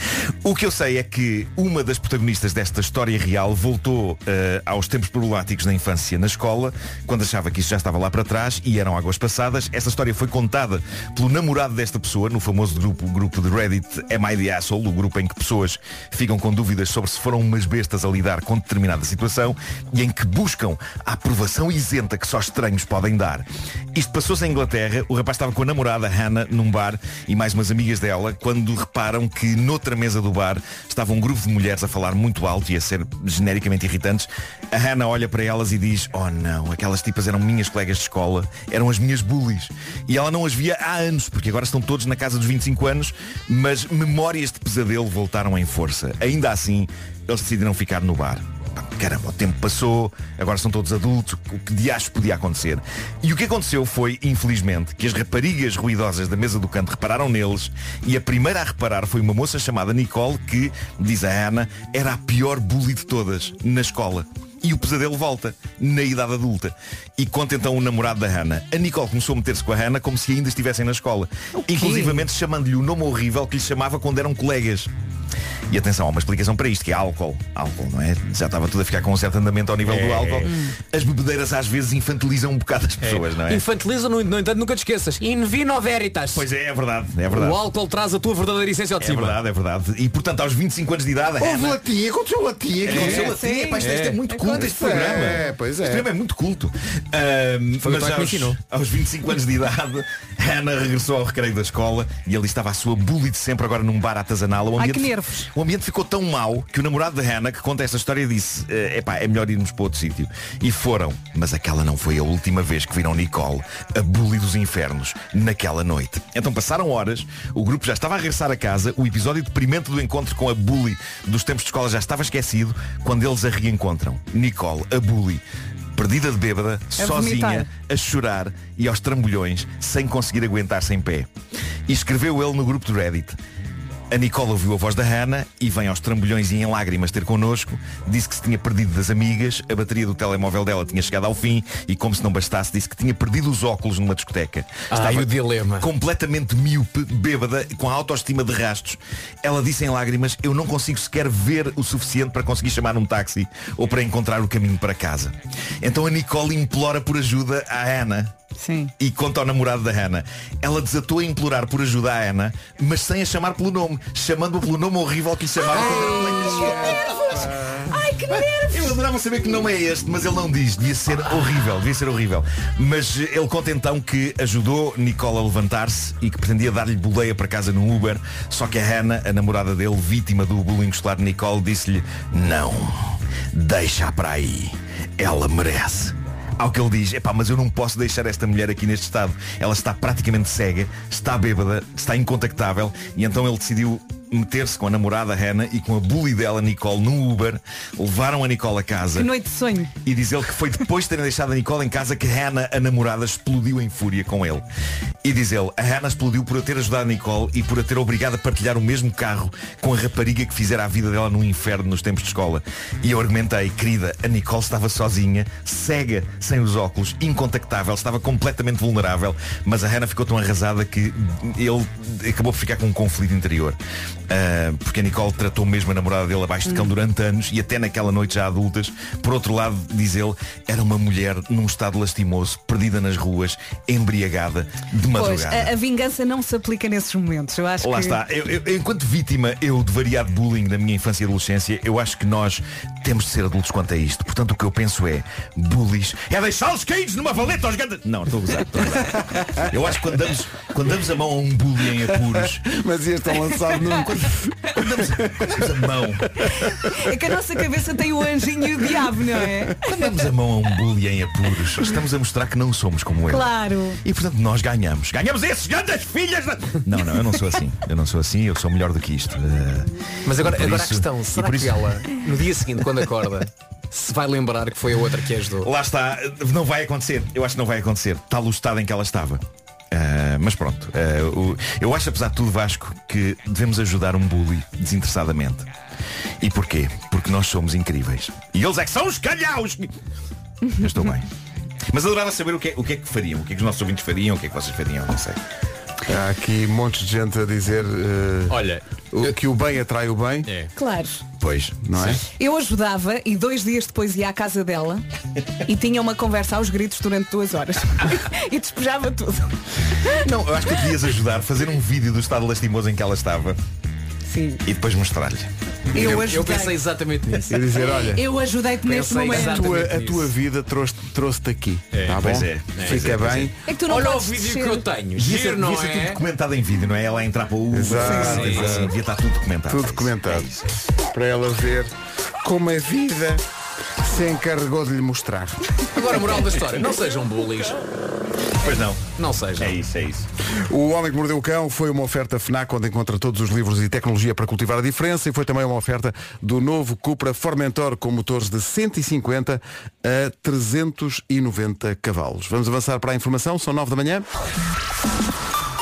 O que eu sei é que uma das protagonistas desta história real voltou eh, aos tempos problemáticos da infância na escola, quando achava que isso já estava lá para trás e eram águas passadas. Esta história foi contada pelo namorado desta pessoa no famoso grupo, grupo de Reddit Am I the Asshole, o grupo em que pessoas ficam com dúvidas sobre se foram umas bestas a lidar com determinada situação e em que buscam a aprovação isenta que só estranhos podem dar. Isto passou-se em Inglaterra, o rapaz estava com a namorada Hannah num bar e mais umas amigas dela quando reparam que noutra mesa do bar estava um grupo de mulheres a falar muito alto e a ser genericamente irritantes. A Hannah olha para elas e diz, oh não, aquelas tipas eram minhas colegas de escola, eram as minhas bullies. E ela não as via há anos, porque agora estão todos na casa dos 25 anos, mas memórias de pesadelo voltaram em força. Ainda assim, eles decidiram ficar no bar. Caramba, o tempo passou, agora são todos adultos, o que de acho podia acontecer? E o que aconteceu foi, infelizmente, que as raparigas ruidosas da mesa do canto repararam neles e a primeira a reparar foi uma moça chamada Nicole que, diz a Ana, era a pior bully de todas na escola. E o pesadelo volta, na idade adulta. E conta então o namorado da Hannah. A Nicole começou a meter-se com a Hannah como se ainda estivessem na escola. Inclusivamente chamando-lhe o nome horrível que lhe chamava quando eram colegas. E atenção, há uma explicação para isto, que é álcool. Álcool, não é? Já estava tudo a ficar com um certo andamento ao nível do álcool. As bebedeiras às vezes infantilizam um bocado as pessoas, não é? Infantiliza, no, no entanto, nunca te esqueças. In vino veritas. Pois é, é verdade, é verdade. O álcool traz a tua verdadeira essência ao de É cima. verdade, é verdade. E portanto, aos 25 anos de idade, Houve Hannah... latinha, aconteceu latinha. Aconteceu É, latinha, pá, isto, isto é muito culto este programa. É, pois é. Este programa é muito culto. Ahm, Foi mas que aos, aos 25 anos de idade, Hannah regressou ao recreio da escola e ali estava a sua bully de sempre, agora num bar artesanal. O Ai, que nervos. o ambiente ficou tão mau que o namorado da Hannah, que conta esta história, disse "Eh, epá, é melhor irmos para outro sítio. E foram. Mas aquela não foi a última vez que viram Nicole, a bully dos infernos, naquela noite. Então passaram horas, o grupo já estava a regressar a casa, o episódio deprimente do encontro com a bully dos tempos de escola já estava esquecido, quando eles a reencontram. Nicole, a bully, perdida de bêbada, A sozinha, vomitar. a chorar e aos trambolhões, sem conseguir aguentar-se em pé. E escreveu ele no grupo do Reddit. A Nicole ouviu a voz da Hannah e vem aos trambolhões e em lágrimas ter connosco. Disse que se tinha perdido das amigas, a bateria do telemóvel dela tinha chegado ao fim e, como se não bastasse, disse que tinha perdido os óculos numa discoteca. Ai, o dilema. completamente míope, bêbada, com a autoestima de rastos. Ela disse em lágrimas, eu não consigo sequer ver o suficiente para conseguir chamar um táxi ou para encontrar o caminho para casa. Então a Nicole implora por ajuda à Hannah. Sim. E conta ao namorado da Hannah. Ela desatou a implorar por ajuda à Hannah, mas sem a chamar pelo nome, chamando-a pelo nome horrível que lhe moleque. Ai, que nervos! Eu adorava saber que nome é este, mas ele não diz. Devia ser horrível, devia ser horrível. Mas ele conta então que ajudou Nicole a levantar-se e que pretendia dar-lhe boleia para casa no Uber. Só que a Hannah, a namorada dele, vítima do bullying escolar de Nicole, disse-lhe Não, deixa para aí. Ela merece. Ao que ele diz, epá, mas eu não posso deixar esta mulher aqui neste estado. Ela está praticamente cega, está bêbada, está incontactável e então ele decidiu meter-se com a namorada Hannah e com a bully dela Nicole no Uber. Levaram a Nicole a casa. Que noite de sonho. E diz ele que foi depois de terem deixado a Nicole em casa que Hannah, a namorada, explodiu em fúria com ele. E diz ele, a Hannah explodiu por a ter ajudado a Nicole e por a ter obrigado a partilhar o mesmo carro com a rapariga que fizera a vida dela num inferno nos tempos de escola. E eu argumentei, querida, a Nicole estava sozinha, cega, sem os óculos, incontactável, estava completamente vulnerável, mas a Hannah ficou tão arrasada que ele acabou por ficar com um conflito interior. Ah, porque a Nicole tratou mesmo a namorada dele abaixo de cão durante anos e até naquela noite já adultas. Por outro lado, diz ele, era uma mulher num estado lastimoso, perdida nas ruas, embriagada, de Pois, madrugada. a, a vingança não se aplica nesses momentos. Eu acho Lá que... está. Eu, eu- enquanto vítima, eu de variado bullying da minha infância e adolescência, eu acho que nós temos de ser adultos quanto a isto. Portanto, o que eu penso é, bullies, é deixá-los caídos numa valeta aos grandes... Não, estou a gozar. estou a gozar. Eu acho que quando damos, quando damos a mão a um bully em apuros, Mas este é lançado num quando Damos a mão. É que a nossa cabeça tem o anjinho e o diabo, não é? Damos a mão a um bully em apuros. Estamos a mostrar que não somos como ele. Claro. E portanto nós ganhamos. Ganhamos esses grandes filhas da... Não, não, eu não sou assim. Eu não sou assim, eu sou melhor do que isto. Eh, Mas agora, agora a isso- questão, e será por que isso- ela, no dia seguinte, quando acorda, se vai lembrar que foi a outra que a ajudou? Lá está, não vai acontecer. Eu acho que não vai acontecer. Tal o estado em que ela estava. Ah, mas pronto, o- eu acho apesar de tudo Vasco que devemos ajudar um bully desinteressadamente. E porquê? Porque nós somos incríveis. E eles é que são os calhaus! Eu estou bem. Mas adorava saber o que, é, o que é que fariam, o que é que os nossos ouvintes fariam, o que é que vocês fariam, não sei. Há aqui montes de gente a dizer eh, Olha, o- que o bem atrai o bem, é. Claro. Pois, não é? Eu ajudava e dois dias depois ia à casa dela e tinha uma conversa aos gritos durante duas horas. e despejava tudo. Não, eu acho que tu devias ajudar, fazer um vídeo do estado lastimoso em que ela estava Sim. e depois mostrar-lhe. Eu Eu ajudei. pensei exatamente nisso. E dizer, olha, Eu ajudei-te neste momento. a tua, a tua vida trouxe- trouxe-te aqui. tá bom? pois é. É, Fica é, bem. É que tu não Olha o vídeo descer. que eu tenho. Devia ser, Giro, não devia ser tudo é? documentado em vídeo, não é? Ela entrar para o Uber. Exato, Sim, exato. sim, devia estar tudo documentado. Tudo documentado. Para ela ver como a vida se encarregou de lhe mostrar. Agora, moral da história, não sejam bullies. Pois não. Não sejam. É isso, é isso. O Homem que Mordeu o Cão foi uma oferta FNAC onde encontra todos os livros e tecnologia para cultivar a diferença e foi também uma oferta do novo Cupra Formentor com motores de 150 a 390 cavalos. Vamos avançar para a informação, são 9 da manhã.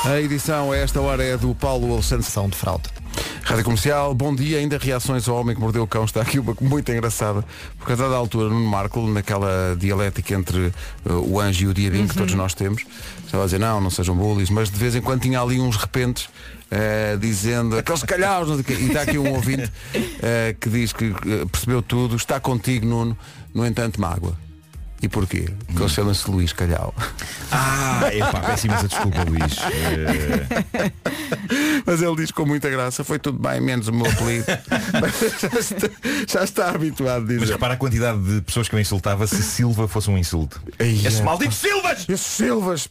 A edição a esta hora é do Paulo São de fraude. Rádio Comercial, bom dia. Ainda reações ao homem que mordeu o cão. Está aqui uma muito engraçada. Porque a dada altura, no Marco, naquela dialética entre uh, o anjo e o diabinho que todos nós temos, estava a dizer, não, não sejam bullies, mas de vez em quando tinha ali uns repentes uh, dizendo aqueles calhaus. E está aqui um ouvinte uh, que diz que percebeu tudo, está contigo, Nuno, no entanto, mágoa. E porquê? Porque ele chama-se Luís Calhau. Ah, epá, peço imensa desculpa, Luís. Mas ele diz com muita graça, foi tudo bem, menos o meu apelido. Mas já, está, já está habituado a mas dizer. repara a quantidade de pessoas que eu insultava se Silva fosse um insulto. Ai, Esses é, malditos Silvas! Esses Silvas.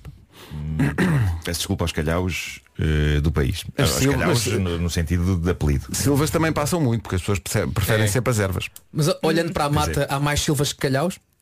Peço desculpa aos calhaus eh, do país. As aos Silvas- calhaus no, no sentido de apelido. Silvas também passam muito, porque as pessoas preferem É. sempre as ervas. Mas olhando para a mata, é. há mais silvas que calhaus?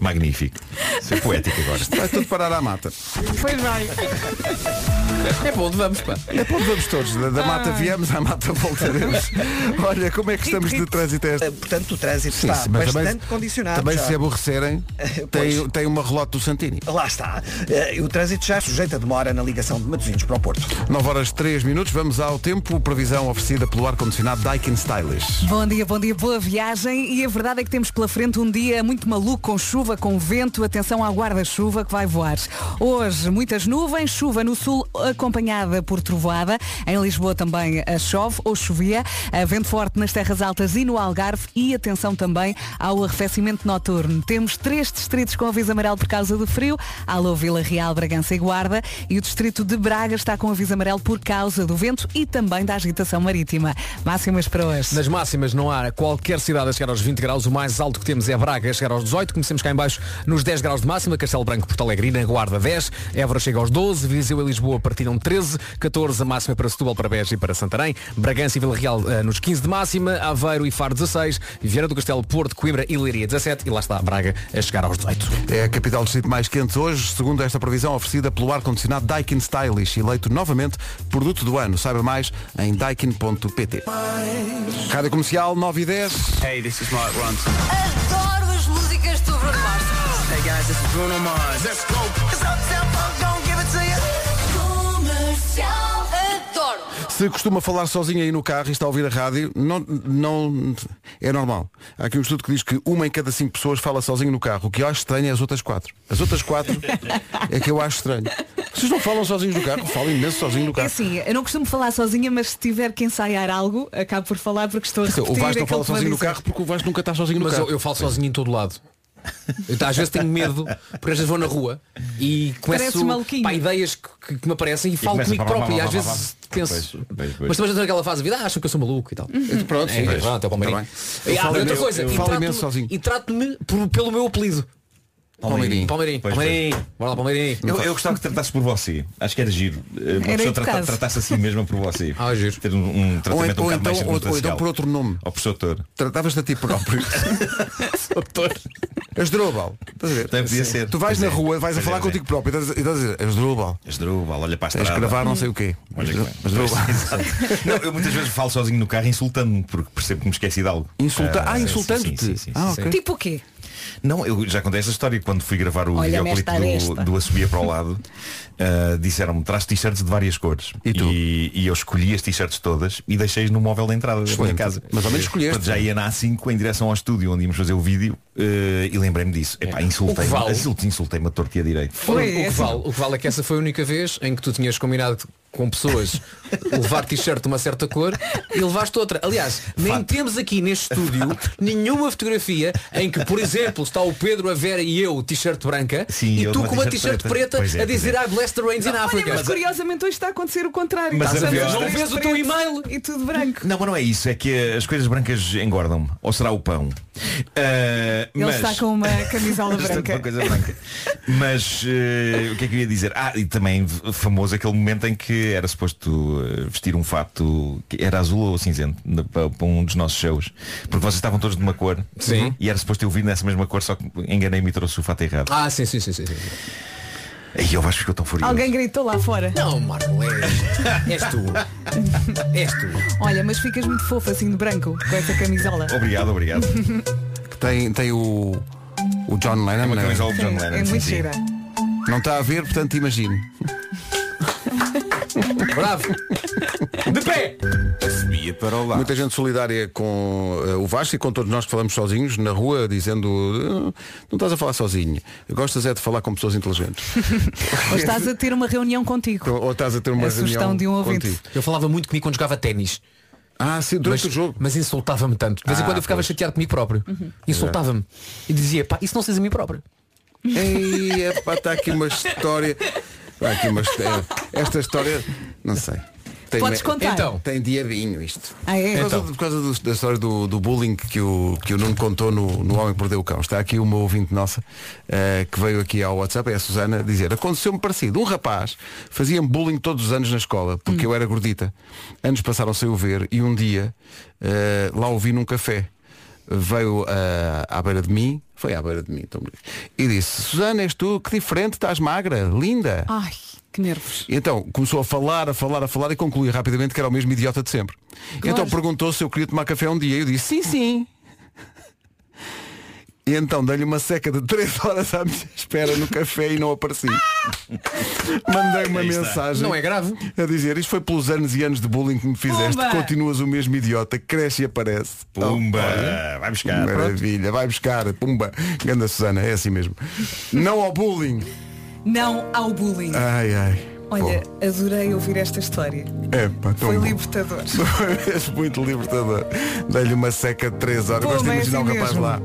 Magnífico. Ser poético agora. Vai tudo parar à mata. Pois vai. É onde vamos, pá. É onde vamos todos. Da, da mata viemos, à mata voltaremos. Olha, como é que estamos de trânsito a esta? Eh, Portanto, o trânsito Sim, está sim, mas bastante também- condicionado. Também já. se aborrecerem, tem, Pois. tem uma relote do Santini. Lá está. Eh, O trânsito já sujeita demora na ligação de Matosinhos para o Porto. 9 horas 3 minutos, vamos ao tempo, previsão oferecida pelo ar-condicionado Daikin Stylish. Bom dia, bom dia, boa viagem e a verdade é que temos pela frente um dia muito maluco com chuva, com vento, atenção ao guarda-chuva que vai voar. Hoje muitas nuvens, chuva no sul acompanhada por trovoada, em Lisboa também a chove ou chovia, a vento forte nas terras altas e no Algarve e atenção também ao arrefecimento noturno. Temos três distritos com aviso amarelo por causa do frio, Alô Vila Real, Bragança e Guarda e o distrito de Braga está com aviso amarelo por causa do vento e também da agitação marítima. Máximas para hoje. Nas máximas não há qualquer cidade a chegar aos 20 graus. O mais alto que temos é Braga, a chegar aos 18. Comecemos cá em baixo nos 10 graus de máxima. Castelo Branco, Porto Alegre e na Guarda 10. Évora chega aos 12. Viseu e Lisboa partilham 13. 14 a máxima para Setúbal, para Beja e para Santarém. Bragança e Vila Real eh, nos 15 de máxima. Aveiro e Faro 16. Viana do Castelo, Porto, Coimbra e Leiria 17. E lá está Braga a chegar aos 18. É a capital do distrito mais quente hoje, segundo esta previsão oferecida pelo ar-condicionado Daikin Stylish, eleito novamente produto do ano. Saiba mais em daikin.pt. Rádio Comercial 9 e 10. Hey, this is Mark Ronson. Adoro músicas do Bruno Mars. Hey guys, this is Bruno Mars. Let's go. Se costuma falar sozinho aí no carro e está a ouvir a rádio, não, não é normal. Há aqui um estudo que diz que uma em cada cinco pessoas fala sozinho no carro. O que eu acho estranho é as outras quatro. As outras quatro é que eu acho estranho. Vocês não falam sozinhos no carro? Falam imenso sozinho no É carro. assim, eu não costumo falar sozinha, mas se tiver que ensaiar algo, acabo por falar porque estou a repetir O Vasco não fala sozinho no carro porque o Vasco nunca está sozinho no Mas carro. eu, eu falo sozinho em todo lado. Eu, às vezes tenho medo, porque às vezes vou na rua e começo pá, ideias que, que- me aparecem e, falo começa comigo próprio e às vezes penso. Pois, pois, pois. Mas também naquela fase da vida, ah, acham que eu sou maluco e tal. Pronto, sim. É, pronto, é o Palmeirinho. Tá E há falo outra coisa, eu e falo trato-me- e por- pelo meu apelido. Palmeirim. Palmeirim, Pois, Palmeirim. Bora lá, Palmeirim. Eu, eu gostava que tratasses por você. Acho que era giro. Eh, Uma Era pessoa trata, tratasse assim mesmo por você. Ah, giro. Ter um, um Ou, tratamento ou um bocado então, mais ou, ou então por outro nome. Ó professor. Tratavas-te a ti próprio. Asdrúbal. Estás a ver? Também podia ser. Tu vais Pois na é. rua, vais a Pois falar é, contigo próprio e estás a- estás a dizer Asdrúbal. Asdrúbal, olha para a Tens estrada. gravar não sei o quê. Olha. Asdrúbal. Não, eu muitas vezes falo sozinho no carro insultando-me porque percebo que me esqueci de algo. Insulta... Ah, sim, insultando-te. ah. Tipo o quê? Não, eu já contei essa história quando fui gravar o videoclipe do, do A Subia para o Lado. ah, Disseram-me, traz t-shirts de várias cores. E tu? E, eu escolhi as t-shirts todas e deixei-as no móvel da entrada da minha Excelente. casa. Mas ao menos escolheste. Portanto, já ia na A5 em direção ao estúdio onde íamos fazer o vídeo ah, e lembrei-me disso. Epá, insultei-me. O que vale? Insultei- Insultei-me a torto e a direito. Foi, o, que é vale, o que vale é que essa foi a única vez em que tu tinhas combinado com pessoas levar t-shirt de uma certa cor e levaste outra. Aliás, nem Fato. temos aqui neste estúdio nenhuma fotografia em que, por exemplo, está o Pedro, a Vera e eu, t-shirt branca, Sim, e tu com uma t-shirt preta. preta é, a dizer é. I bless the rains in Olha, Africa. mas curiosamente hoje está a acontecer o contrário. Mas Estás a ver, ver não vês o teu e-mail? E tudo branco. Não, mas não é isso, é que as coisas brancas engordam-me. Ou será o pão? Ah, Ele mas... está com uma camisola é branca. uma coisa branca. Mas eh, o que é que eu ia dizer? Ah, e também famoso aquele momento em que era suposto eh, vestir um fato que era azul ou cinzento para, um dos nossos shows. Porque vocês estavam todos de uma cor Sim. e era suposto eu vir nessa mesma cor, só que enganei-me e trouxe o fato errado. Ah, sim, sim, sim, sim. sim. Aí eu acho que ficou tão furioso. Alguém gritou lá fora. Não, Marco, és, és tu. És tu. Olha, mas ficas muito fofo assim de branco com essa camisola. Obrigado, obrigado. Tem, tem o, o John Lennon. Uma não é? camisola de John Sim, Lennon. é muito sim. gira. Não está a ver, portanto imagine. Bravo. De pé. Subia para o lado. Muita gente solidária com eh, o Vasco e com todos nós que falamos sozinhos na rua, dizendo "Ah, não estás a falar sozinho. Gostas é de falar com pessoas inteligentes. Ou estás a ter uma reunião contigo. Ou estás a ter uma A reunião de um ouvinte. contigo. Eu falava muito comigo quando jogava ténis. Ah, sim, durante mas, o jogo. mas insultava-me tanto. De vez em Ah, quando eu ficava pois. chateado comigo próprio. Uhum. Insultava-me. E dizia, pá, isso não seja a mim próprio. Ei, epá, está aqui uma história. Aqui uma história. Esta história, não sei. Tem, Podes contar. Então. Tem diabinho isto. Ah, é? Por causa, por causa do- da história do, do bullying que o, que o Nuno contou no, no Homem que Perdeu o Cão. Está aqui uma ouvinte nossa eh, que veio aqui ao WhatsApp, é a Susana, dizer aconteceu-me parecido. Um rapaz fazia-me bullying todos os anos na escola, porque eu era gordita. Anos passaram sem o ver e um dia eh, lá o vi num café. Veio eh, à beira de mim, foi à beira de mim, então, e disse, Susana, és tu, que diferente, estás magra, linda. Ai, que nervos. E então começou a falar, a falar, a falar e concluiu rapidamente que era o mesmo idiota de sempre. E então perguntou se eu queria tomar café um dia. Eu disse sim, sim. E então dei-lhe uma seca de 3 horas à minha espera no café e não apareci. Mandei uma mensagem Não é grave. a dizer isto foi pelos anos e anos de bullying que me fizeste. Pumba! Continuas o mesmo idiota, cresce e aparece. Pumba, Oh, vai buscar. Pronto. Maravilha, vai buscar, pumba, ganda Susana, é assim mesmo. Não ao bullying. Não ao bullying. Ai ai. Olha, adorei ouvir esta história. É, pá, tão Foi bom. libertador. Foi mesmo muito libertador. Dei-lhe uma seca de 3 horas. Pô, Gosto de é imaginar o assim rapaz mesmo. lá.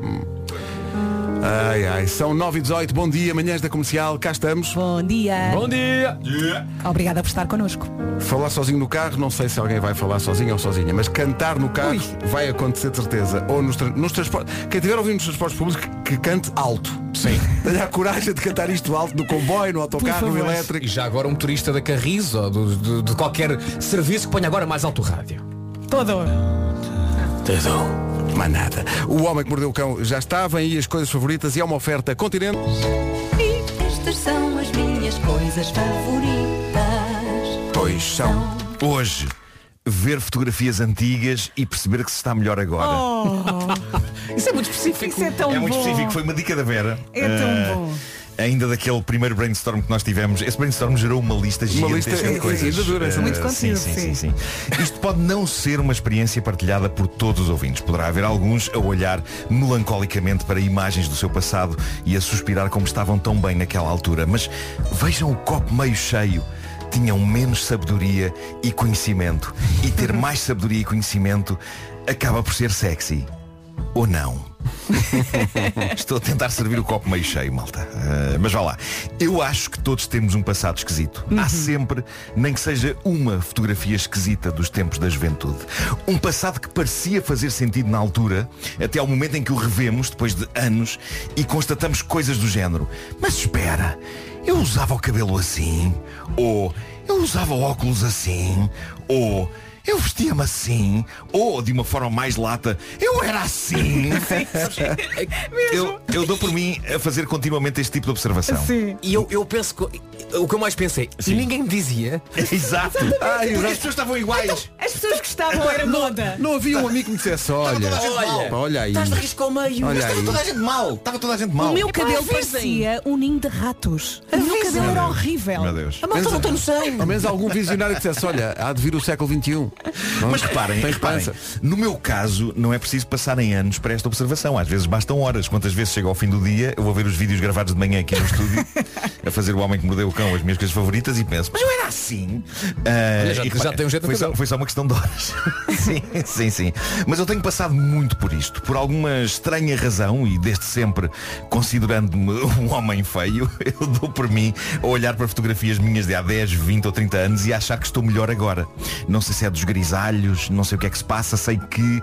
Ai, ai, são 9 e 18 bom dia, manhãs da comercial, cá estamos. Bom dia. Bom dia. Obrigada por estar connosco. Falar sozinho no carro, não sei se alguém vai falar sozinho ou sozinha, mas cantar no carro Ui. vai acontecer de certeza. Ou nos, tra- nos transportes. Quem tiver ouvindo nos transportes públicos, que, cante alto. Sim. Tenha a coragem de cantar isto alto no comboio, no autocarro, no elétrico. E já agora um motorista da Carris ou do- do- de qualquer serviço que ponha agora mais alto o rádio. Todo. Mas nada. O Homem que Mordeu o Cão já está, vem aí as coisas favoritas e é uma oferta continente. E estas são as minhas coisas favoritas. Pois são. Hoje, ver fotografias antigas e perceber que se está melhor agora. Isso é muito específico. Isso é tão é muito bom. específico, foi uma dica da Vera. É tão Eh, bom. Ainda daquele primeiro brainstorm que nós tivemos, esse brainstorm gerou uma lista gigantesca lista de coisas. ainda dura, Eh, muito sim, conteúdo, sim, sim. sim, sim. Isto pode não ser uma experiência partilhada por todos os ouvintes. Poderá haver alguns a olhar melancolicamente para imagens do seu passado e a suspirar como estavam tão bem naquela altura. Mas vejam o copo meio cheio. Tinham menos sabedoria e conhecimento. E ter mais sabedoria e conhecimento acaba por ser sexy. Ou não? Estou a tentar servir o copo meio cheio, malta. Ah, mas vá lá. Eu acho que todos temos um passado esquisito. Há sempre, nem que seja uma fotografia esquisita dos tempos da juventude. Um passado que parecia fazer sentido na altura, até ao momento em que o revemos, depois de anos, e constatamos coisas do género. Mas espera, eu usava o cabelo assim? Ou eu usava óculos assim? Ou eu vestia-me assim? Ou, de uma forma mais lata, eu era assim? eu, eu dou por mim a fazer continuamente este tipo de observação. Sim. E eu, eu penso que o que eu mais pensei, e ninguém me dizia. Exato. Ah, exato. as pessoas estavam iguais. As pessoas que estavam era moda. Não havia um amigo que me dissesse, olha, toda a gente mal. pá, olha aí. Estás de risco ao meio. Olha Estava aí. toda a gente mal. Estava toda a gente mal. O meu cabelo parecia um ninho de ratos. O meu cabelo era horrível. Meu Deus. A malta não tem noção. Ao menos algum visionário que dissesse, olha, há de vir o século XXI. Mas reparem, Tem reparem, no meu caso não é preciso passarem anos para esta observação. Às vezes bastam horas. Quantas vezes chega ao fim do dia, eu vou ver os vídeos gravados de manhã aqui no estúdio a fazer o homem que mordeu o cão, as minhas coisas favoritas e penso, mas eu era assim. Olha, já- e já tem um jeito foi, só, foi só uma questão de horas. sim, sim, sim. Mas eu tenho passado muito por isto. Por alguma estranha razão, e desde sempre considerando-me um homem feio, eu dou por mim a olhar para fotografias minhas de há 10, 20 ou 30 anos e a achar que estou melhor agora. Não sei se é dos grisalhos, não sei o que é que se passa, sei que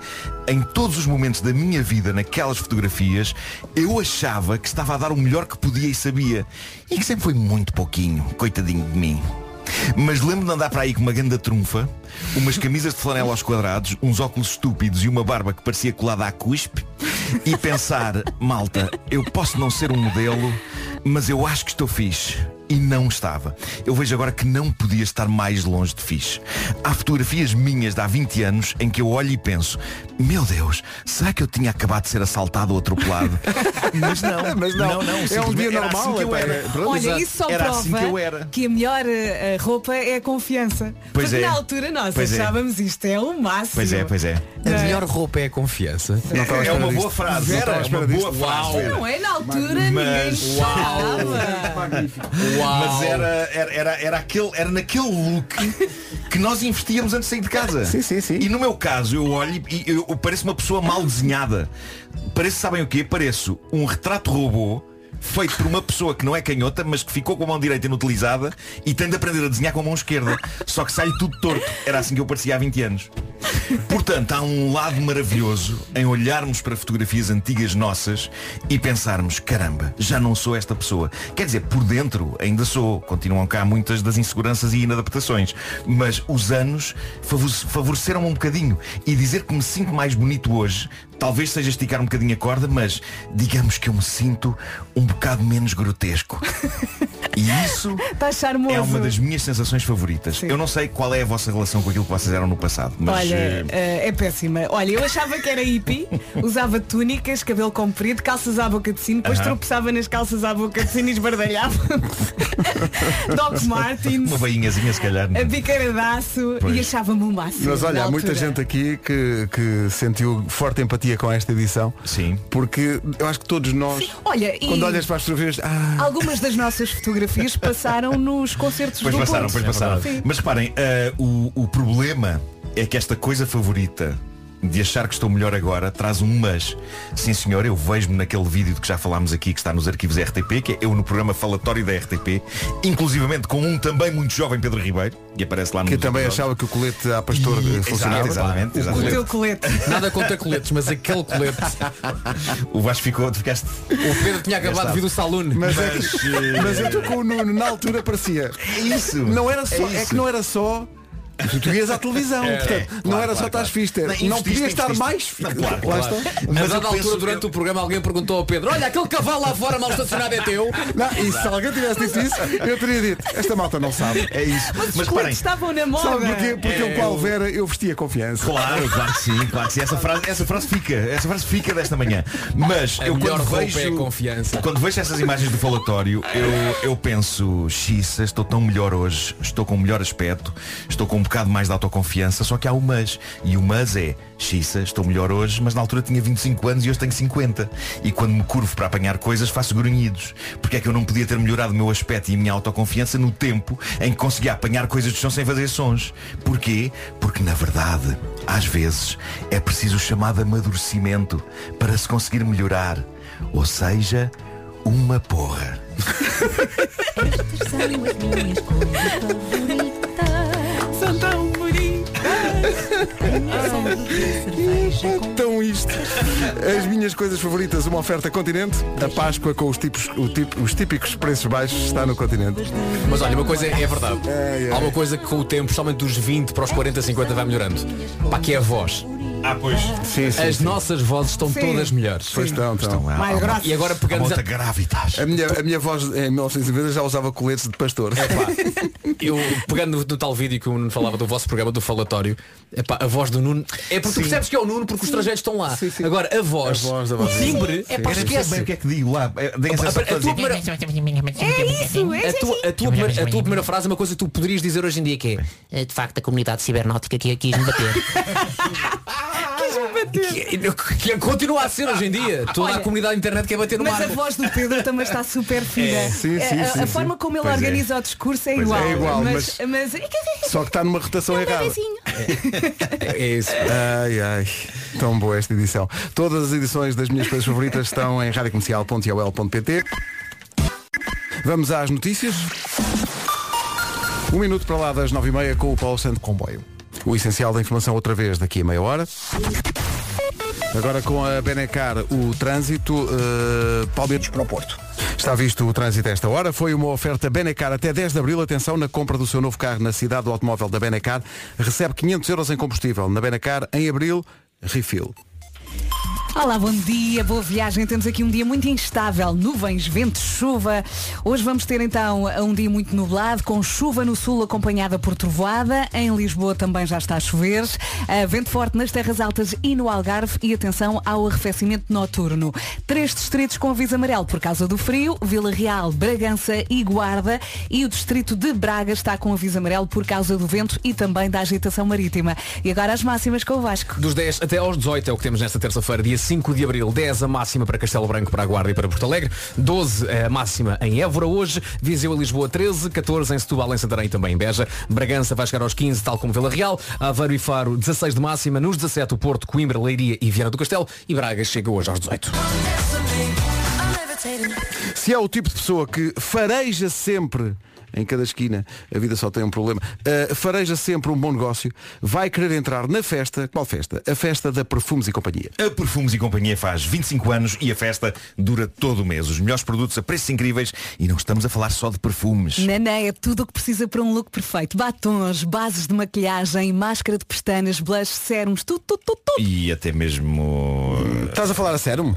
em todos os momentos da minha vida, naquelas fotografias, eu achava que estava a dar o melhor que podia e sabia. E que sempre foi muito pouquinho, coitadinho de mim. Mas lembro de andar para aí com uma ganda trunfa, umas camisas de flanela aos quadrados, uns óculos estúpidos e uma barba que parecia colada à cuspe e pensar, malta, eu posso não ser um modelo, mas eu acho que estou fixe. E não estava. Eu vejo agora que não podia estar mais longe de fixe. Há fotografias minhas de há 20 anos em que eu olho e penso, meu Deus, será que eu tinha acabado de ser assaltado ou atropelado? Mas não, Mas não, é um dia era normal. assim que eu é, era. pronto. Olha, isso só Era prova assim que eu era. que a melhor eh, roupa é a confiança. Pois Porque é. na altura nós Pois é. achávamos isto é o máximo. Pois é, pois é. A melhor roupa é a confiança. Não É espera uma boa frase. Não à É uma boa frase. Vera. Não é na altura, Mas- ninguém achava. Mas era, era, era, era, aquele, era naquele look que nós investíamos antes de sair de casa. Sim, sim, sim. E no meu caso, eu olho e eu, eu pareço uma pessoa mal desenhada. Pareço, sabem o quê? Pareço um retrato robô feito por uma pessoa que não é canhota, mas que ficou com a mão direita inutilizada e tem de aprender a desenhar com a mão esquerda. Só que sai tudo torto. Era assim que eu parecia há 20 anos. Portanto, há um lado maravilhoso em olharmos para fotografias antigas nossas e pensarmos, caramba, já não sou esta pessoa. Quer dizer, por dentro ainda sou. Continuam cá muitas das inseguranças e inadaptações. Mas os anos favor- favoreceram-me um bocadinho. E dizer que me sinto mais bonito hoje, talvez seja esticar um bocadinho a corda, mas digamos que eu me sinto um bocado menos grotesco. E isso charmoso. é uma das minhas sensações favoritas. Eu não sei qual é a vossa relação com aquilo que vocês eram no passado, mas Olha, eh, eh, é péssima. Olha, eu achava que era hippie, usava túnicas, cabelo comprido, calças à boca de sino, depois Aham. tropeçava nas calças à boca de sino e esbardalhava. Doc Martins, uma veinhazinha se calhar. a biqueira de aço Pois. e achava-me o máximo. Mas olha, há muita gente aqui que, que sentiu forte empatia com esta edição. Sim. Porque eu acho que todos nós, Olha, quando olhas para as fotografias, ah, algumas das nossas fotografias passaram nos concertos Pois do passaram, pois passaram. Mas reparem, eh, o, o problema é que esta coisa favorita de achar que estou melhor agora traz um mas. Sim senhor, eu vejo-me naquele vídeo de que já falámos aqui, que está nos arquivos RTP, que é eu no programa falatório da RTP, inclusivamente com um também muito jovem Pedro Ribeiro, que aparece lá no que também achava que o colete à pastor E- funcionava. Exatamente, O exatamente. teu colete. Nada contra coletes, mas aquele colete. O Vasco ficou, tu ficaste. O Pedro tinha acabado de vir do saloon. Mas, é Mas, que, eh, mas eu estou com o Nuno, na altura parecia. É isso. Não era só, é, isso. que não era só. Tu, tu ias à televisão, É, portanto, é, não claro, era só claro, estás claro. fixe, Não, não, podia estar investiste. mais. Não, claro, Lá claro. está. A Mas dada altura, durante o programa, alguém perguntou ao Pedro, olha, aquele cavalo lá fora mal estacionado é teu. Não, e se alguém tivesse dito isso, eu teria dito, esta malta não sabe. É isso. Mas Mas reparem, estavam na moda. Sabe porquê? Porque É, eu com a Alvera eu vestia confiança. Claro, claro que sim, claro que sim. Essa frase, essa frase fica, essa frase fica desta manhã. Mas A eu melhor quando roupa vejo, é a confiança. quando vejo essas imagens do falatório, eu, eu penso, xiça, estou tão melhor hoje, estou com um melhor aspecto, estou com um bocado mais de autoconfiança, só que há o mas. E o mas é, xissa, estou melhor hoje, mas na altura tinha 25 anos e hoje tenho 50. E quando me curvo para apanhar coisas, faço grunhidos. Porque é que eu não podia ter melhorado o meu aspecto e a minha autoconfiança no tempo em que conseguia apanhar coisas do chão sem fazer sons. Porquê? Porque na verdade, às vezes, é preciso o chamado amadurecimento para se conseguir melhorar. Ou seja, uma porra. Então isto. As minhas coisas favoritas, uma oferta continente. A Páscoa com os, tipos, o tipo- os típicos preços baixos está no continente. Mas olha, uma coisa é verdade. Há uma coisa que com o tempo, especialmente dos 20 para os 40, 50 vai melhorando. Pá, que é a voz. Ah, pois. Sim, sim. As sim. nossão vozes estão Sim. todas melhores. Pois estão, estão. Há- Mais há- grosso. E agora há pegando outra gravitas. A minha, a minha voz em 1990 já usava coletes de pastor. Eu, pegando no, no tal vídeo que o Nuno falava do vosso programa do falatório, epá, a voz do Nuno. É porque tu percebes que é o Nuno porque os estrangeiros estão lá. Sim, sim. Agora, a voz, A voz, a o voz. timbre, é pá, Quero perceber bem esquece. o que é que digo lá. É, Deem a A, a a tua primeira, É isso, é a, tua, a, tua primeira, a tua primeira frase é uma coisa que tu poderias dizer hoje em dia que é Eh, De facto, a comunidade cibernáutica que quis me bater. que, que continua a ser hoje em dia. Toda Olha, a comunidade da internet quer bater no Mas a voz do Pedro também está super fina. Sim, sim, a, a- sim, a forma como ele Pois é. organiza o discurso é Pois é, igual. é igual, mas, mas... Só que está numa rotação errada. É isso. Ai, ai, tão boa esta edição. Todas as edições das minhas coisas favoritas estão em radiocomercial.ol.pt. Vamos às notícias. Um minuto para lá das nove e meia com o Paulo Santo Comboio. O essencial da informação outra vez daqui a meia hora. Agora com a Benecar, o trânsito, uh, Palmeiras para o Porto. Está visto o trânsito esta hora. Foi uma oferta Benecar até 10 de Abril. Atenção, na compra do seu novo carro na cidade do automóvel da Benecar, recebe 500 euros em combustível. Na Benecar, em Abril, refill. Olá, bom dia, boa viagem. Temos aqui um dia muito instável, nuvens, vento, chuva. Hoje vamos ter então um dia muito nublado, com chuva no sul acompanhada por trovoada. Em Lisboa também já está a chover. Ah, vento forte nas terras altas e no Algarve. E atenção ao arrefecimento noturno. Três distritos com aviso amarelo por causa do frio: Vila Real, Bragança e Guarda. E o distrito de Braga está com aviso amarelo por causa do vento e também da agitação marítima. E agora as máximas com o Vasco. Dos 10 até aos 18 é o que temos nesta terça-feira, dia 5 de Abril. 10 a máxima para Castelo Branco, para a Guarda e para Porto Alegre. 12 a máxima em Évora hoje. Viseu e Lisboa 13. 14 em Setúbal, em Santarém também em Beja. Bragança vai chegar aos 15, tal como Vila Real. Aveiro e Faro 16 de máxima. Nos 17 o Porto, Coimbra, Leiria e Viana do Castelo. E Braga chega hoje aos 18. Se é o tipo de pessoa que fareja sempre em cada esquina, a vida só tem um problema, uh, fareja sempre um bom negócio, vai querer entrar na festa, qual festa? A festa da Perfumes e Companhia. A Perfumes e Companhia faz 25 anos e a festa dura todo o mês. Os melhores produtos a preços incríveis e não estamos a falar só de perfumes. Nanã é tudo o que precisa para um look perfeito. Batons, bases de maquilhagem, máscara de pestanas, blush, sérums, tudo, tudo, tudo, tudo. E até mesmo. Estás a falar a sério?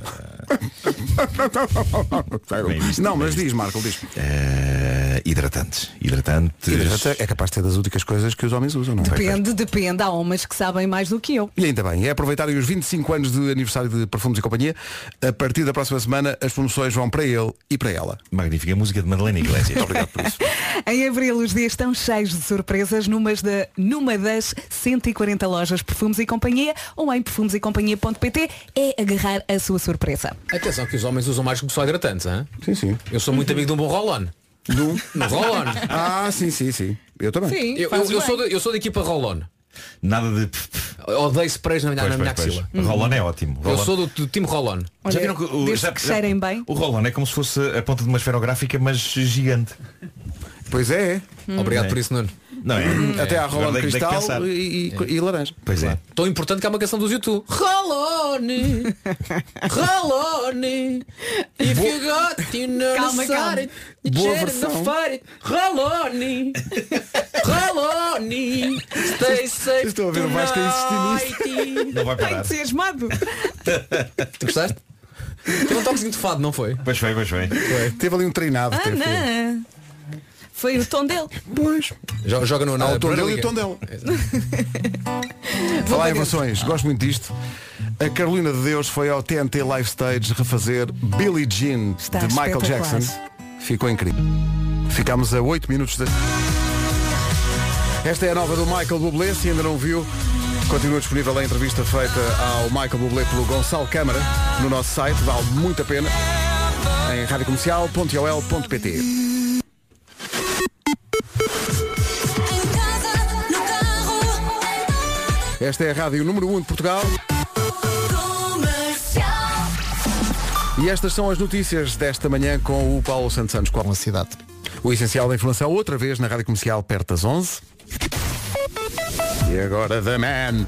Não, mas diz, Marco, diz. eh, hidratantes. Hidratantes. Hidratante É capaz de ser das únicas coisas que os homens usam, não é? Depende, depende. Há homens que sabem mais do que eu. E ainda bem, é aproveitarem os 25 anos de aniversário de Perfumes e Companhia. A partir da próxima semana as promoções vão para ele e para ela. Magnífica música de Madalena Iglesias. Obrigado por isso. Em abril os dias estão cheios de surpresas numas da, numa das 140 lojas Perfumes e Companhia ou em perfumesecompanhia.pt é agarrar a sua surpresa. Atenção que os homens usam mais que só hidratantes, hein? Sim, sim. Eu sou muito amigo de um bom roll-on. Do... No roll-on. Ah, sim, sim, sim. Eu também. Sim, Eu, eu, eu sou da, eu sou da equipa roll-on. Nada de. Odeio sprays na, Pois, na minha pois, pois. axila. Rolon é ótimo. Eu Roll-on- sou do, do time roll-on. Olha, Já viram que o- já- que cheirem bem. O Rolon é como se fosse a ponta de uma esferográfica, mas gigante. Pois é. Obrigado É. por isso, Nuno. Não é? Até Rolando dei- dei que Cristal e, e- e laranja. Pois é. Tão importante que há uma canção dos YouTube. Rolone, Rolone, if you got you know Calma, the calma. Boa versão. Rolone, Rolone, stay safe Estou a ver o Vasco a insistir tonight. Não vai Está parar. entusiasmado. Tu gostaste? Teve um toquezinho de fado, não foi? Pois foi, pois foi. Teve ali um treinado. Ah, teve. não. Foi o tom dele. Pois. Jo- Joga no na Há o tom dele e o Liga. tom dele. Falar em versões, gosto muito disto. A Carolina de Deus foi ao TNT Live Stage refazer Billie Jean Está de Michael espetacular. Jackson. Ficou incrível. Ficámos a 8 minutos de... Esta é a nova do Michael Bublé, se ainda não viu, continua disponível a entrevista feita ao Michael Bublé pelo Gonçalo Câmara no nosso site, vale muito a pena, em radiocomercial.ol.pt. Esta é a rádio número 1 de Portugal. E estas são as notícias desta manhã com o Paulo Santos Santos. Qual a cidade? O essencial da informação, outra vez na Rádio Comercial, perto das 11. E agora, The Man.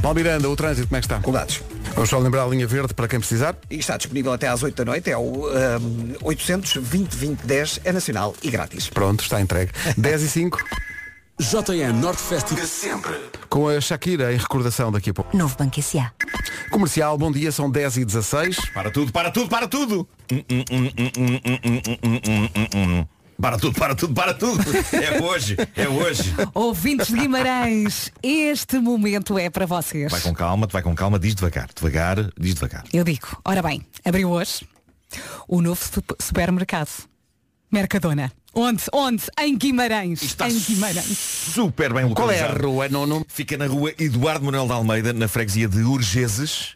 Paulo Miranda, o trânsito, como é que está? Com dados. Vamos só lembrar a linha verde para quem precisar. E está disponível até às 8 da noite, é o um, 800 2010 é nacional e grátis. Pronto, está entregue. 10 e 5. JN Norte Festival. Sempre. Com a Shakira em recordação daqui a pouco. Novo Banco S.A. Comercial, bom dia, são 10 e 16. Para tudo, para tudo, para tudo! Para tudo, para tudo, para tudo! É hoje, é hoje! Ouvintes de Guimarães, este momento é para vocês. Vai com calma, vai com calma, diz devagar, devagar, diz devagar. Eu digo, ora bem, abriu hoje o novo sup- supermercado. Mercadona. Onde? Onde? Em Guimarães. Está em Guimarães. Super bem Qual é a localizado. rua? Não, não... Fica na rua Eduardo Manuel de Almeida, na freguesia de Urgeses.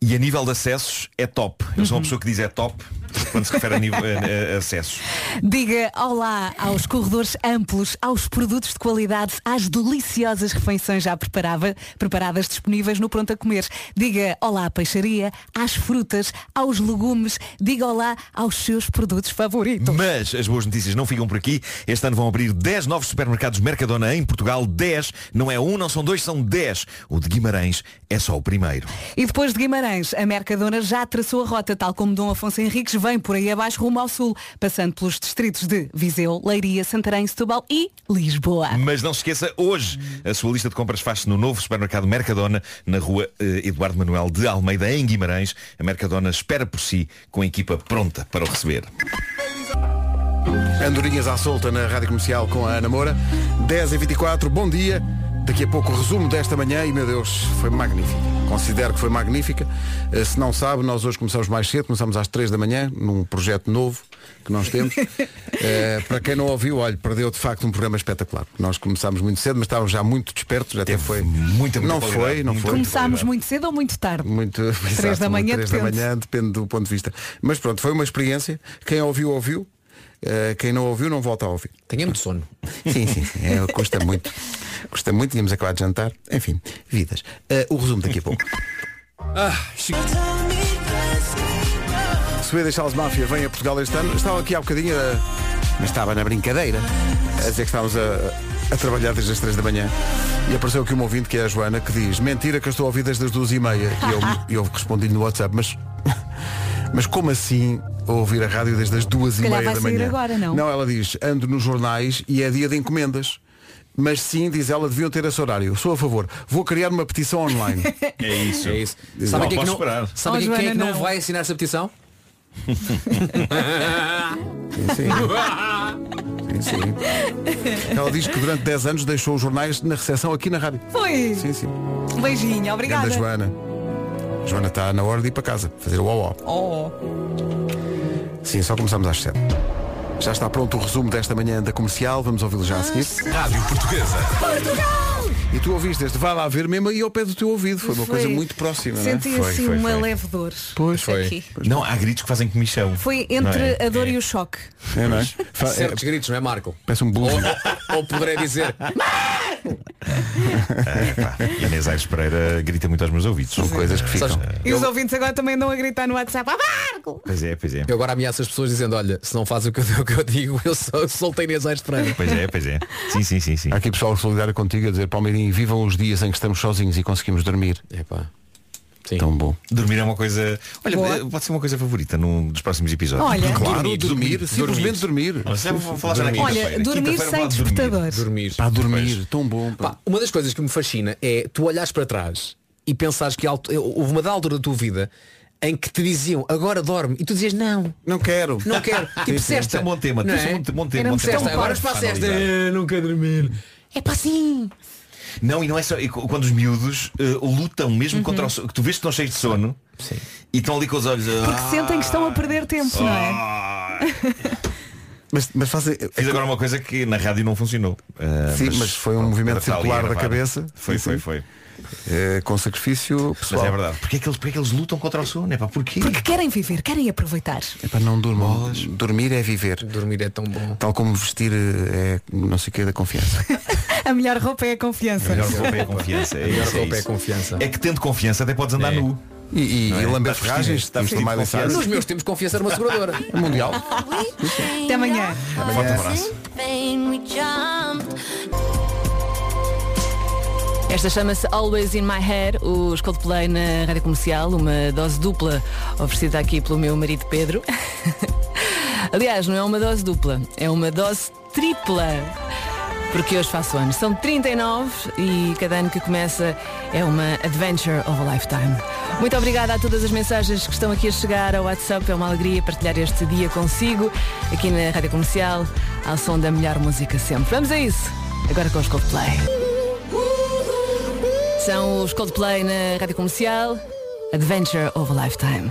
E a nível de acessos é top. Eu sou uma pessoa que diz é top quando se refere a, nível, a- a- a acessos. Diga olá aos corredores amplos, aos produtos de qualidade, às deliciosas refeições já preparava, preparadas disponíveis no Pronto a Comer. Diga olá à peixaria, às frutas, aos legumes. Diga olá aos seus produtos favoritos. Mas as boas notícias não ficam por aqui. Este ano vão abrir 10 novos supermercados Mercadona em Portugal. 10. Não é um, não são dois, são 10. O de Guimarães é só o primeiro. E depois de Guimarães, a Mercadona já traçou a rota, tal como Dom Afonso Henriques vem por aí abaixo rumo ao sul, passando pelos distritos de Viseu, Leiria, Santarém, Setúbal e Lisboa. Mas não se esqueça, hoje a sua lista de compras faz-se no novo supermercado Mercadona, na rua eh, Eduardo Manuel de Almeida, em Guimarães. A Mercadona espera por si, com a equipa pronta para o receber. Andorinhas à solta na Rádio Comercial com a Ana Moura. 10 e 24 bom dia. Daqui a pouco o resumo desta manhã e, meu Deus, foi magnífica. Considero que foi magnífica. Eh, Se não sabe, nós hoje começamos mais cedo, começamos às 3 da manhã, num projeto novo que nós temos. Eh, para quem não ouviu, olha, perdeu de facto um programa espetacular. Nós começámos muito cedo, mas estávamos já muito despertos, até foi. Muita, muita não foi, não foi. Começámos muito cedo ou muito tarde? Muito, Três da manhã, três da depende. manhã, depende do ponto de vista. Mas pronto, foi uma experiência. Quem ouviu, ouviu. Eh, quem não ouviu, não volta a ouvir. Tenha muito sono. Sim, sim, sim. É, custa muito. Custa muito, tínhamos acabado de jantar. Enfim, vidas. Eh, o resumo daqui a pouco. Ah, Chico. Swedish House Mafia vem a Portugal este ano. Estava aqui há bocadinho, eh, mas estava na brincadeira, a dizer que estávamos a, a trabalhar desde as 3 da manhã. E apareceu aqui um ouvinte que é a Joana que diz, mentira que eu estou a ouvir desde as duas e meia. E eu, e eu respondi-lhe no WhatsApp, mas, mas como assim ouvir a rádio desde as duas e meia vai da sair manhã? agora, não? Não, ela diz, ando nos jornais e é dia de encomendas. Mas sim, diz ela, deviam ter esse horário. Sou a favor. Vou criar uma petição online. É isso. É isso. Não Sabe quem é que posso não, esperar. sabe Oh, quem, quem é que Joana, não não. vai assinar essa petição? Sim. sim, sim. Ela diz que durante 10 anos deixou os jornais na recepção aqui na rádio. Foi. Sim, sim. Um beijinho, obrigada. Grande Joana. Joana está na hora de ir para casa, fazer o ó Oh. Sim, só começamos às 7. Já está pronto o resumo desta manhã da comercial, vamos ouvi-lo já a seguir. Rádio Portuguesa. E tu ouviste este, vai lá ver mesmo aí ao pé do teu ouvido. Foi uma Foi. coisa muito próxima, não é? Senti Foi, assim foi, uma foi. leve dor. Pois Foi. Aqui. Não, há gritos que fazem comichão. Foi Não entre é? a dor É. e o choque. É, não é? É, Certos gritos, não é Marco? parece um Ou, bullying. ou poderei dizer A Inês Aires Pereira grita muito aos meus ouvidos. São coisas que ficam. E os ouvintes agora também andam a gritar no WhatsApp. Marco! Pois é, pois é. eu agora ameaço as pessoas dizendo, olha, se não faz o que eu, o que eu digo, eu sou, soltei Inês Aires Pereira. Pois é, pois é. Sim, sim, sim, sim. Há aqui pessoal solidário contigo a dizer, Palmeirinho, vivam os dias em que estamos sozinhos e conseguimos dormir. Epá. Sim. Tão bom. Dormir é uma coisa. Olha, Boa. eh, pode ser uma coisa favorita num dos próximos episódios. Olha. Claro, dormir, simplesmente dormir. Vou falar já na Dormir. Olha, dormir sem dormir. despertador. Dormir. Para dormir, tão bom. pá. Pá, uma das coisas que me fascina é tu olhares para trás e pensares que alto- houve uma da altura da tua vida em que te diziam agora dorme e tu dizias não, Não quero. não quero. tipo cesta. é um bom tema. Não é é? um bom tema, Era bom tema. Agora para a cesta. Eh, Nunca dormir. É para assim. Não, e não é só. e Quando os miúdos eh, lutam mesmo contra o sono, que tu vês que estão cheios de sono e estão ali com os olhos. Porque ah, sentem que estão a perder tempo, não é? ah. Mas, mas fazem. Fiz agora uma coisa que na rádio não funcionou. Uh, Sim, mas foi um movimento ali circular da cabeça. Foi, Sim, foi, sim. foi. Eh, com sacrifício pessoal. Mas é verdade. Porquê é que eles, porquê é que eles lutam contra o sono? É pá, porquê? Porque querem viver, querem aproveitar. É para não durmam. Dormir é viver. Dormir é tão bom. Tal como vestir eh, é não sei o que da confiança. A melhor roupa é a confiança. Melhor roupa é a confiança. É, Melhor isso, é, roupa é isso. confiança. é que tendo confiança até podes andar É. nu. E, e, é? e lamber ferragens, vestido mais confiança. Nos meus tempos confiança era uma seguradora. Mundial. Até amanhã. Forte abraço. Esta chama-se Always in My Head, os Coldplay na rádio comercial, uma dose dupla oferecida aqui pelo meu marido Pedro. Aliás, não é uma dose dupla, é uma dose tripla. Porque hoje faço anos. São 39 e cada ano que começa é uma adventure of a lifetime. Muito obrigada a todas as mensagens que estão aqui a chegar ao WhatsApp. É uma alegria partilhar este dia consigo, aqui na Rádio Comercial, ao som da melhor música sempre. Vamos a isso, agora com os Coldplay. São os Coldplay na Rádio Comercial, Adventure of a Lifetime.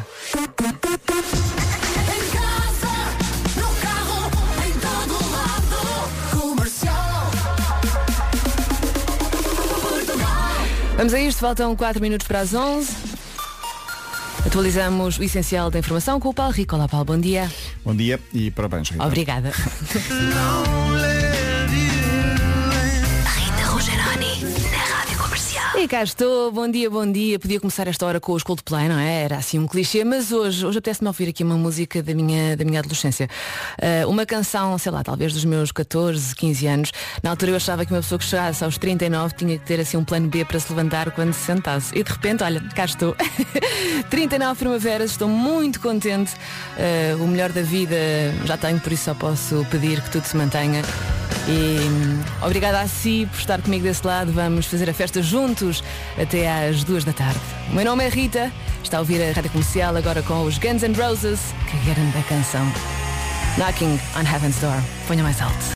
Vamos a isto, faltam 4 minutos para as 11. Atualizamos o essencial da informação com o Paulo Rico. Olá, Paulo, bom dia. Bom dia e parabéns. Rita. Obrigada. E cá estou, bom dia, bom dia. Podia começar esta hora com os Coldplay, não é? Era assim um clichê, mas hoje, hoje apetece-me ouvir aqui uma música da minha, da minha adolescência. Ah, uma canção, sei lá, talvez dos meus 14, 15 anos. Na altura eu achava que uma pessoa que chegasse aos 39 tinha que ter assim um plano B para se levantar quando se sentasse. E de repente, olha, cá estou. 39 primaveras, estou muito contente. Ah, o melhor da vida já tenho, por isso só posso pedir que tudo se mantenha. E hum, obrigada a si por estar comigo desse lado. Vamos fazer a festa juntos até às duas da tarde. O meu nome é Rita, está a ouvir a rádio comercial agora com os Guns N' Roses, que grande canção. Knocking on Heaven's Door. Ponha mais alto.